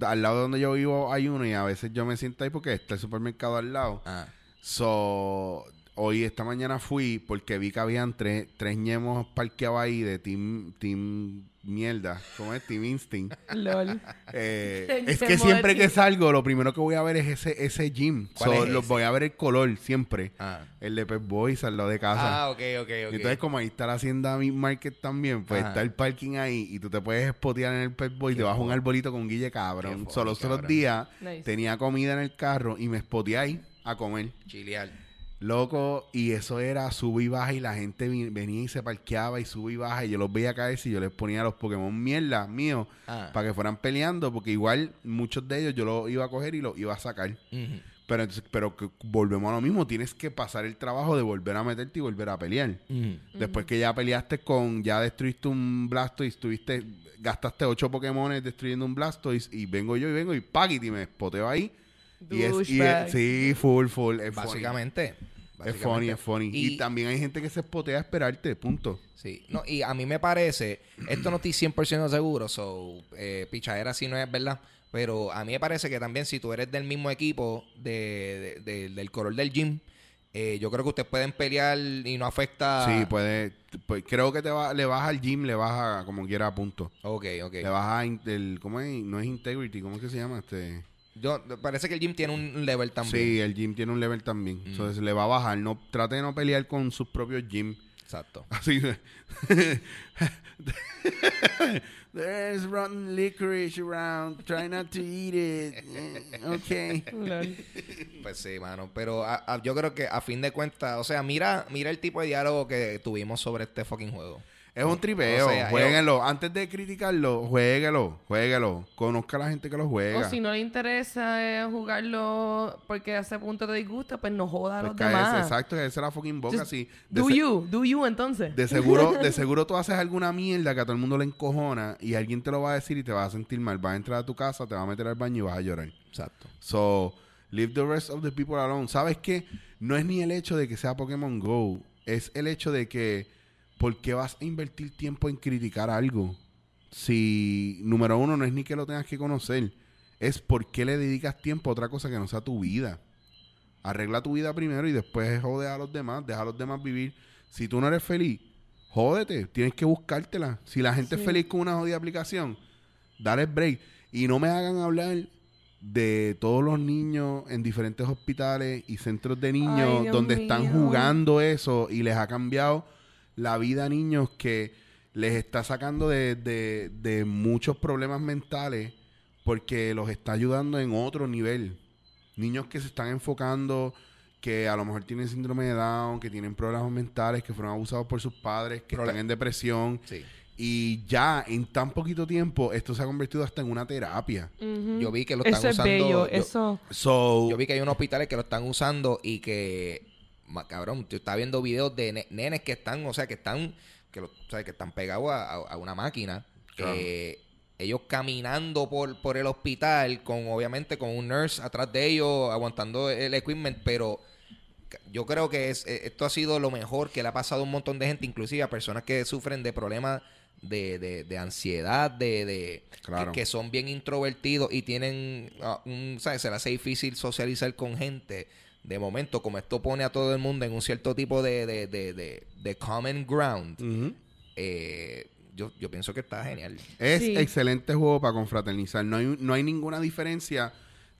al lado de donde yo vivo hay uno y a veces yo me siento ahí porque está el supermercado al lado. Ah. So, hoy esta mañana fui porque vi que habían tres, tres ñemos parqueados ahí de Team, team Mierda. ¿Cómo es? Team Instinct. *laughs* LOL. Eh, es que siempre que salgo, lo primero que voy a ver es ese, ese gym. ¿Cuál So, es los ese? voy a ver el color siempre. Ah. El de Pep Boys al lado de casa. Ah, ok, ok, ok. Entonces, como ahí está la hacienda Meat Market también, pues Ajá. está el parking ahí y tú te puedes spotear en el Pet Boy debajo de un arbolito con Guille cabrón. Solo los otros días Nice. tenía comida en el carro y me spoteé ahí a comer. Chilear. Loco, y eso era sube y baja y la gente venía y se parqueaba y sube y baja y yo los veía caer y yo les ponía los Pokémon mierda míos Ah. para que fueran peleando porque igual muchos de ellos yo los iba a coger y los iba a sacar. Pero, entonces- pero que volvemos a lo mismo. Tienes que pasar el trabajo de volver a meterte y volver a pelear. Después que ya peleaste con, ya destruiste un Blastoise, tuviste, gastaste ocho Pokémon destruyendo un Blastoise y vengo yo y vengo y ¡pagit! y me spoteo ahí. Y es, y es- sí, full, full. Es funny. Básicamente. Es funny, básicamente. es funny. Y, Y- también hay gente que se spotea a esperarte, punto. Sí, no, y a mí me parece, esto no estoy 100% seguro, so, eh, pichadera si no es verdad, pero a mí me parece que también si tú eres del mismo equipo de, de- de- del color del gym, eh, yo creo que ustedes pueden pelear y no afecta... Sí, puede, pues, creo que te va, le baja al gym, le baja como quiera, punto. Ok, ok. Le baja el, ¿cómo es? No es integrity, ¿cómo es que se llama? Este... Yo, parece que el gym tiene un level también. Sí, el gym tiene un level también. Mm. Entonces le va a bajar. No, trate de no pelear con sus propios gym. Exacto. *laughs* Así de- *laughs* There's rotten licorice around. Try not to eat it. Eh, Okay. Pues sí, mano. Pero a- a- yo creo que a fin de cuentas, o sea, mira, mira el tipo de diálogo que tuvimos sobre este fucking juego. Es un tripeo. O sea, jueguenlo. Antes de criticarlo, jueguelo. Jueguelo. Conozca a la gente que lo juega. O si no le interesa eh, jugarlo porque a ese punto te disgusta, pues no joda a Pues los cállese, demás. exacto, que esa es la fucking boca Just así. De, Do se- you, do you entonces. de seguro, *laughs* de seguro tú haces alguna mierda que a todo el mundo le encojona y alguien te lo va a decir y te vas a sentir mal. Vas a entrar a tu casa, te vas a meter al baño y vas a llorar. Exacto. So, leave the rest of the people alone. ¿Sabes qué? No es ni el hecho de que sea Pokémon Go. Es el hecho de que, ¿por qué vas a invertir tiempo en criticar algo? Si, número uno, no es ni que lo tengas que conocer. Es por qué le dedicas tiempo a otra cosa que no sea tu vida. Arregla tu vida primero y después jode a los demás. Deja a los demás vivir. Si tú no eres feliz, jódete. Tienes que buscártela. Si la gente es feliz con una jodida aplicación, dale break. Y no me hagan hablar de todos los niños en diferentes hospitales y centros de niños Ay, donde están jugando eso y les ha cambiado la vida a niños que les está sacando de, de- de muchos problemas mentales porque los está ayudando en otro nivel. Niños que se están enfocando, que a lo mejor tienen síndrome de Down, que tienen problemas mentales, que fueron abusados por sus padres, que están en depresión. Sí. Y ya en tan poquito tiempo esto se ha convertido hasta en una terapia. Yo vi que lo están Eso es usando. bello, yo- eso. So, Yo vi que hay unos hospitales que lo están usando y que, cabrón, tú estás viendo videos de ne- nenes que están, o sea, que están, que, lo- o sea, que están pegados a, una máquina. Claro. eh, ellos caminando por, por el hospital con, obviamente, con un nurse atrás de ellos, aguantando el equipment, pero yo creo que es, eh, esto ha sido lo mejor que le ha pasado a un montón de gente, inclusive a personas que sufren de problemas de, de, de ansiedad, de, de Claro. que, que son bien introvertidos y tienen ah, un, ¿sabes? Se les hace difícil socializar con gente. De momento, como esto pone a todo el mundo en un cierto tipo de, de, de, de, de common ground, eh, yo, yo pienso que está genial. es Sí. excelente juego para confraternizar. No hay, no hay ninguna diferencia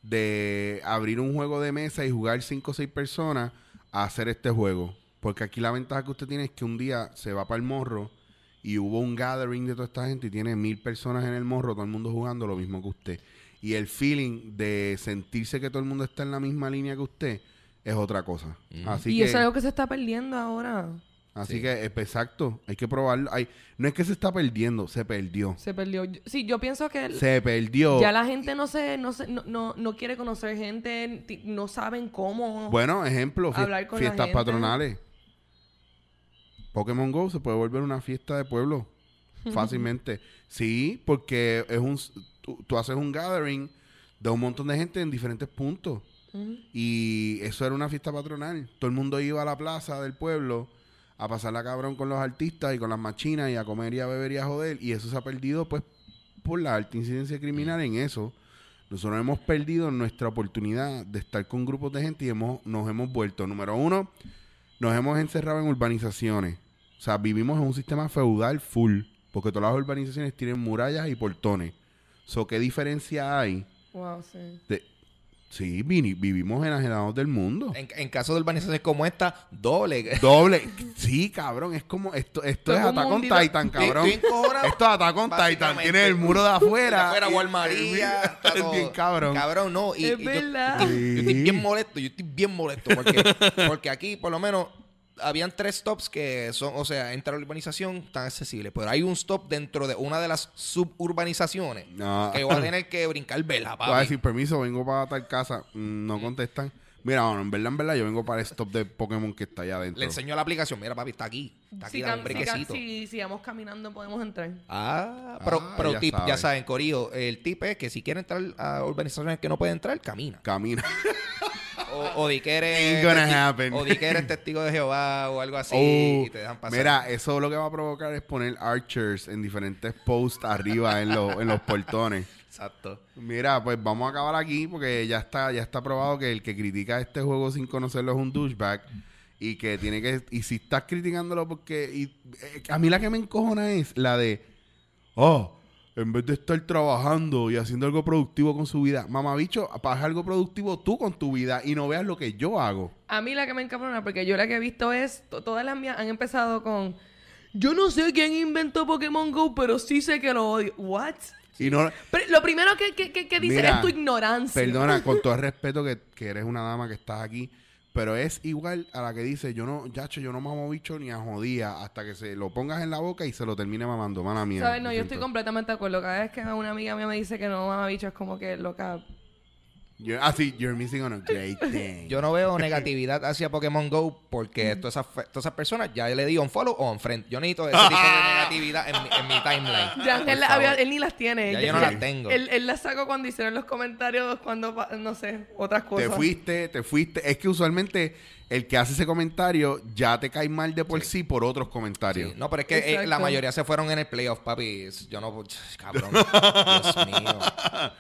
de abrir un juego de mesa y jugar cinco o seis personas a hacer este juego. Porque aquí la ventaja que usted tiene es que un día se va para el morro y hubo un gathering de toda esta gente y tiene mil personas en el morro, todo el mundo jugando lo mismo que usted. Y el feeling de sentirse que todo el mundo está en la misma línea que usted es otra cosa. Así y que, eso es algo que se está perdiendo ahora. así Sí. que eh, exacto, hay que probarlo. Hay, no es que se está perdiendo, se perdió. Se perdió. Yo- Sí, yo pienso que el- Se perdió. ya la gente no se, no, se, no, no, no quiere conocer gente, no saben cómo. Bueno, ejemplo, fie- Hablar con la fiestas gente. patronales. Pokémon Go se puede volver una fiesta de pueblo *laughs* fácilmente. Sí, porque es un tú, tú haces un gathering de un montón de gente en diferentes puntos. Y eso era una fiesta patronal. Todo el mundo iba a la plaza del pueblo a pasar la cabrón con los artistas y con las machinas y a comer y a beber y a joder. Y eso se ha perdido, pues, por la alta incidencia criminal en eso. Nosotros hemos perdido nuestra oportunidad de estar con grupos de gente y hemos, nos hemos vuelto, número uno, nos hemos encerrado en urbanizaciones. O sea, vivimos en un sistema feudal full, porque todas las urbanizaciones tienen murallas y portones. So, ¿qué diferencia hay? Wow, sí. De, sí, vini- vivimos enajenados del mundo. En, en caso de urbanizaciones como esta, doble. *laughs* Doble. Sí, cabrón, es como esto, esto es Attack on Titan, cabrón. Esto es Attack on Titan. Tiene el muro de afuera. *laughs* De afuera, Walmaría, bien cabrón. Cabrón, no. Y, Es y verdad. Yo, yo estoy bien molesto, yo estoy bien molesto porque, *laughs* porque aquí, por lo menos, habían tres stops que son, o sea, entre la urbanización tan accesibles, pero hay un stop dentro de una de las suburbanizaciones No. que voy a tener que brincar vela, Voy a papi. decir, permiso, vengo para tal casa. Mm, No contestan. Mira, bueno, en verdad, en verdad, yo vengo para el stop de Pokémon que está allá adentro. Le enseño la aplicación, mira, papi, está aquí. Está aquí, Si, un si, cam- brequecito. si sigamos caminando podemos entrar. Ah, pero, Ah, pero ya tip, sabe. ya saben, Corillo, el tip es que si quieren entrar a urbanizaciones que no pueden entrar, camina. Camina. *laughs* O, o di que eres o di que eres testigo de Jehová o algo así Oh, y te dejan pasar. Mira, eso lo que va a provocar es poner archers en diferentes posts arriba en, los en los portones. *laughs* Exacto. Mira, pues vamos a acabar aquí porque ya está, ya está probado que el que critica este juego sin conocerlo es un douchebag y que tiene que y si estás criticándolo porque y, eh, a mí la que me encojona es la de oh en vez de estar trabajando y haciendo algo productivo con su vida, mamabicho, haz algo productivo tú con tu vida y no veas lo que yo hago. A mí la que me encabrona, porque yo la que he visto es, to- todas las mías han empezado con, yo no sé quién inventó Pokémon Go, pero sí sé que lo odio. ¿What? Y no Pero lo primero que, que, que- que dice Mira, es tu ignorancia. Perdona, con todo *laughs* el respeto que, que eres una dama que estás aquí, pero es igual a la que dice, yo no, yacho, yo no mamo bicho ni a jodía hasta que se lo pongas en la boca y se lo termine mamando, mala mía. ¿Sabes? No, yo estoy siento. completamente de acuerdo. Cada vez que una amiga mía me dice que no mama bicho, es como que loca. You're- ah, sí, you're missing on a great thing. Yo no veo *laughs* negatividad hacia Pokémon Go porque todas esas, fe- todas esas personas ya le di un follow o un friend. Yo necesito ese tipo de *laughs* negatividad en mi, en mi timeline. Ya, Por él, favor. había- él ni las tiene. Ya Él- yo no las tengo. Él, él las sacó cuando hicieron los comentarios, cuando, pa- no sé, otras cosas. te fuiste, te fuiste. Es que usualmente el que hace ese comentario ya te cae mal de por sí, por otros comentarios. Sí, No, pero es que eh, la mayoría se fueron en el playoff, papi. Yo no... Cabrón. *laughs* Dios mío.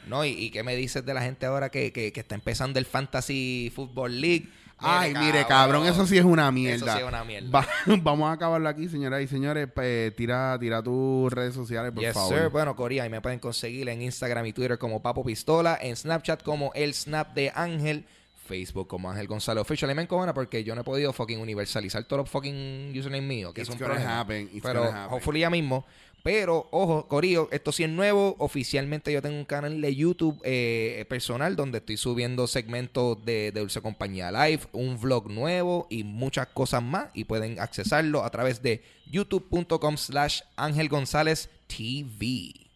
No, y, y qué me dices de la gente ahora que, que, que está empezando el Fantasy Football League? Ay, mire, cabrón, eso sí es una mierda. Eso sí es una mierda. Va- *laughs* vamos a acabarlo aquí, señoras y señores. Pues, tira, tira tus redes sociales, por yes, favor. sir. Bueno, Corea, ahí me pueden conseguir en Instagram y Twitter como Papo Pistola, en Snapchat como El Snap de Ángel, Facebook como Ángel González Official. Y me encojona porque yo no he podido fucking universalizar todos los fucking username míos, que It's es un problema. happen, it's Pero, happen. hopefully ya mismo. Pero, ojo, Corillo, esto sí es nuevo. Oficialmente yo tengo un canal de YouTube eh, personal donde estoy subiendo segmentos de, de Dulce Compañía Live, un vlog nuevo y muchas cosas más. Y pueden accesarlo a través de youtube.com slash Ángel González TV.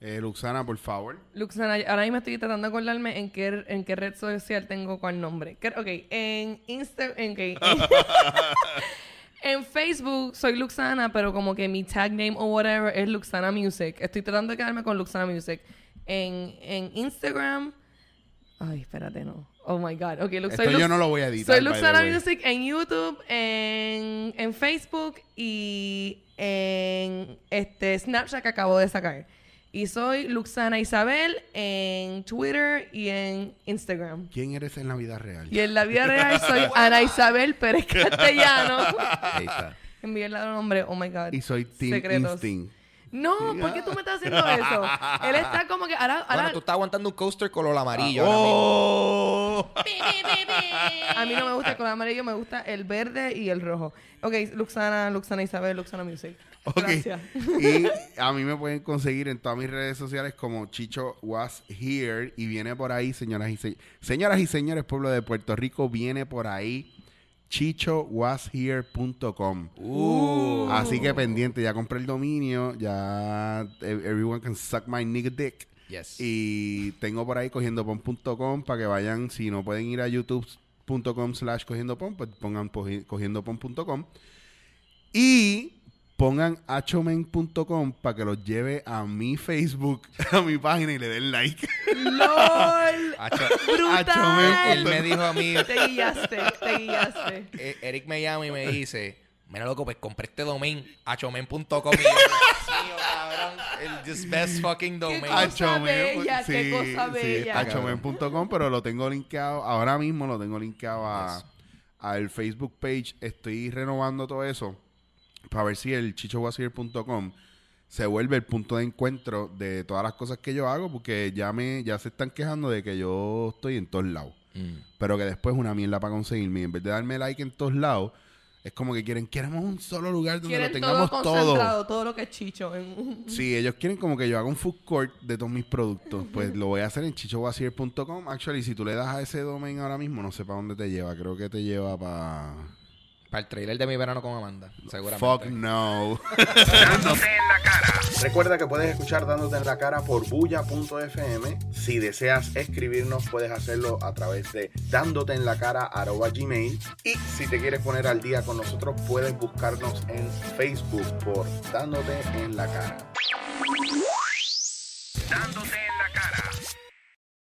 Eh, Luxana, por favor. Luxana, ahora mismo estoy tratando de acordarme en qué, en qué red social tengo cuál nombre. Que- Ok, en Insta... En, ok, en- *laughs* en Facebook soy Luxana, pero como que mi tag name o whatever es Luxana Music. Estoy tratando de quedarme con Luxana Music. En, en Instagram... Ay, espérate, no. Oh my God. Ok, Lux- Esto soy yo no lo voy a editar, Soy Luxana. Music en YouTube, en, en Facebook y en este Snapchat que acabo de sacar. Y soy Luxana Isabel en Twitter y en Instagram. ¿Quién eres en la vida real? Y en la vida real soy *laughs* Ana Isabel Pérez Castellano. Ahí está. Envié el nombre, oh my God. Y soy Team Secretos. Instinct. No, ¿por qué tú me estás haciendo eso? Él está como que ahora, ahora Bueno, tú estás aguantando un coaster color amarillo. ahora mismo. ¡Oh! a mí no me gusta el color amarillo, me gusta el verde y el rojo. Ok, Luxana, Luxana Isabel, Luxana Music. Ok. Gracias. Y *laughs* a mí me pueden conseguir en todas mis redes sociales como Chicho Was Here. Y viene por ahí, señoras y señores. Señoras y señores, pueblo de Puerto Rico, viene por ahí chichowashere.com. Uh. Así que pendiente, ya compré el dominio, ya everyone can suck my nigga dick. Yes. Y tengo por ahí cogiendopon.com para que vayan, si no pueden ir a youtube.com slash cogiendopon, pues pongan cogiendopon.com. Y pongan achomen.com para que los lleve a mi Facebook, *laughs* a mi página y le den like. ¡LOL! *laughs* ¡Brutal! Él me dijo a mí, Te guiaste, te guiaste. eh, Eric me llama y me dice, mira loco, pues compré este domain, achomen.com. *laughs* Y yo, Dios mío, cabrón, el just best fucking domain. cosa qué sí, cosa sí, bella. achomen.com, pero lo tengo linkeado, ahora mismo lo tengo linkeado a, Yes. al Facebook page. Estoy renovando todo eso para ver si el chichowasir.com se vuelve el punto de encuentro de todas las cosas que yo hago, porque ya me ya se están quejando de que yo estoy en todos lados. Mm. pero que después es una mierda para conseguirme. Y en vez de darme like en todos lados, es como que quieren, queremos un solo lugar donde lo Quieren tengamos todo todo. concentrado, todo lo que es chicho. en- *laughs* Sí, ellos quieren como que yo haga un food court de todos mis productos. *laughs* Pues lo voy a hacer en chichowasier.com. Actually, si tú le das a ese domain ahora mismo, no sé para dónde te lleva. Creo que te lleva para... Para el trailer de mi verano con Amanda, seguramente. Fuck no. Dándote en la cara. Recuerda que puedes escuchar Dándote en la cara por bulla.fm. Si deseas escribirnos, puedes hacerlo a través de dándote en la cara gmail. Y si te quieres poner al día con nosotros, puedes buscarnos en Facebook por Dándote en la cara. Dándote en la cara.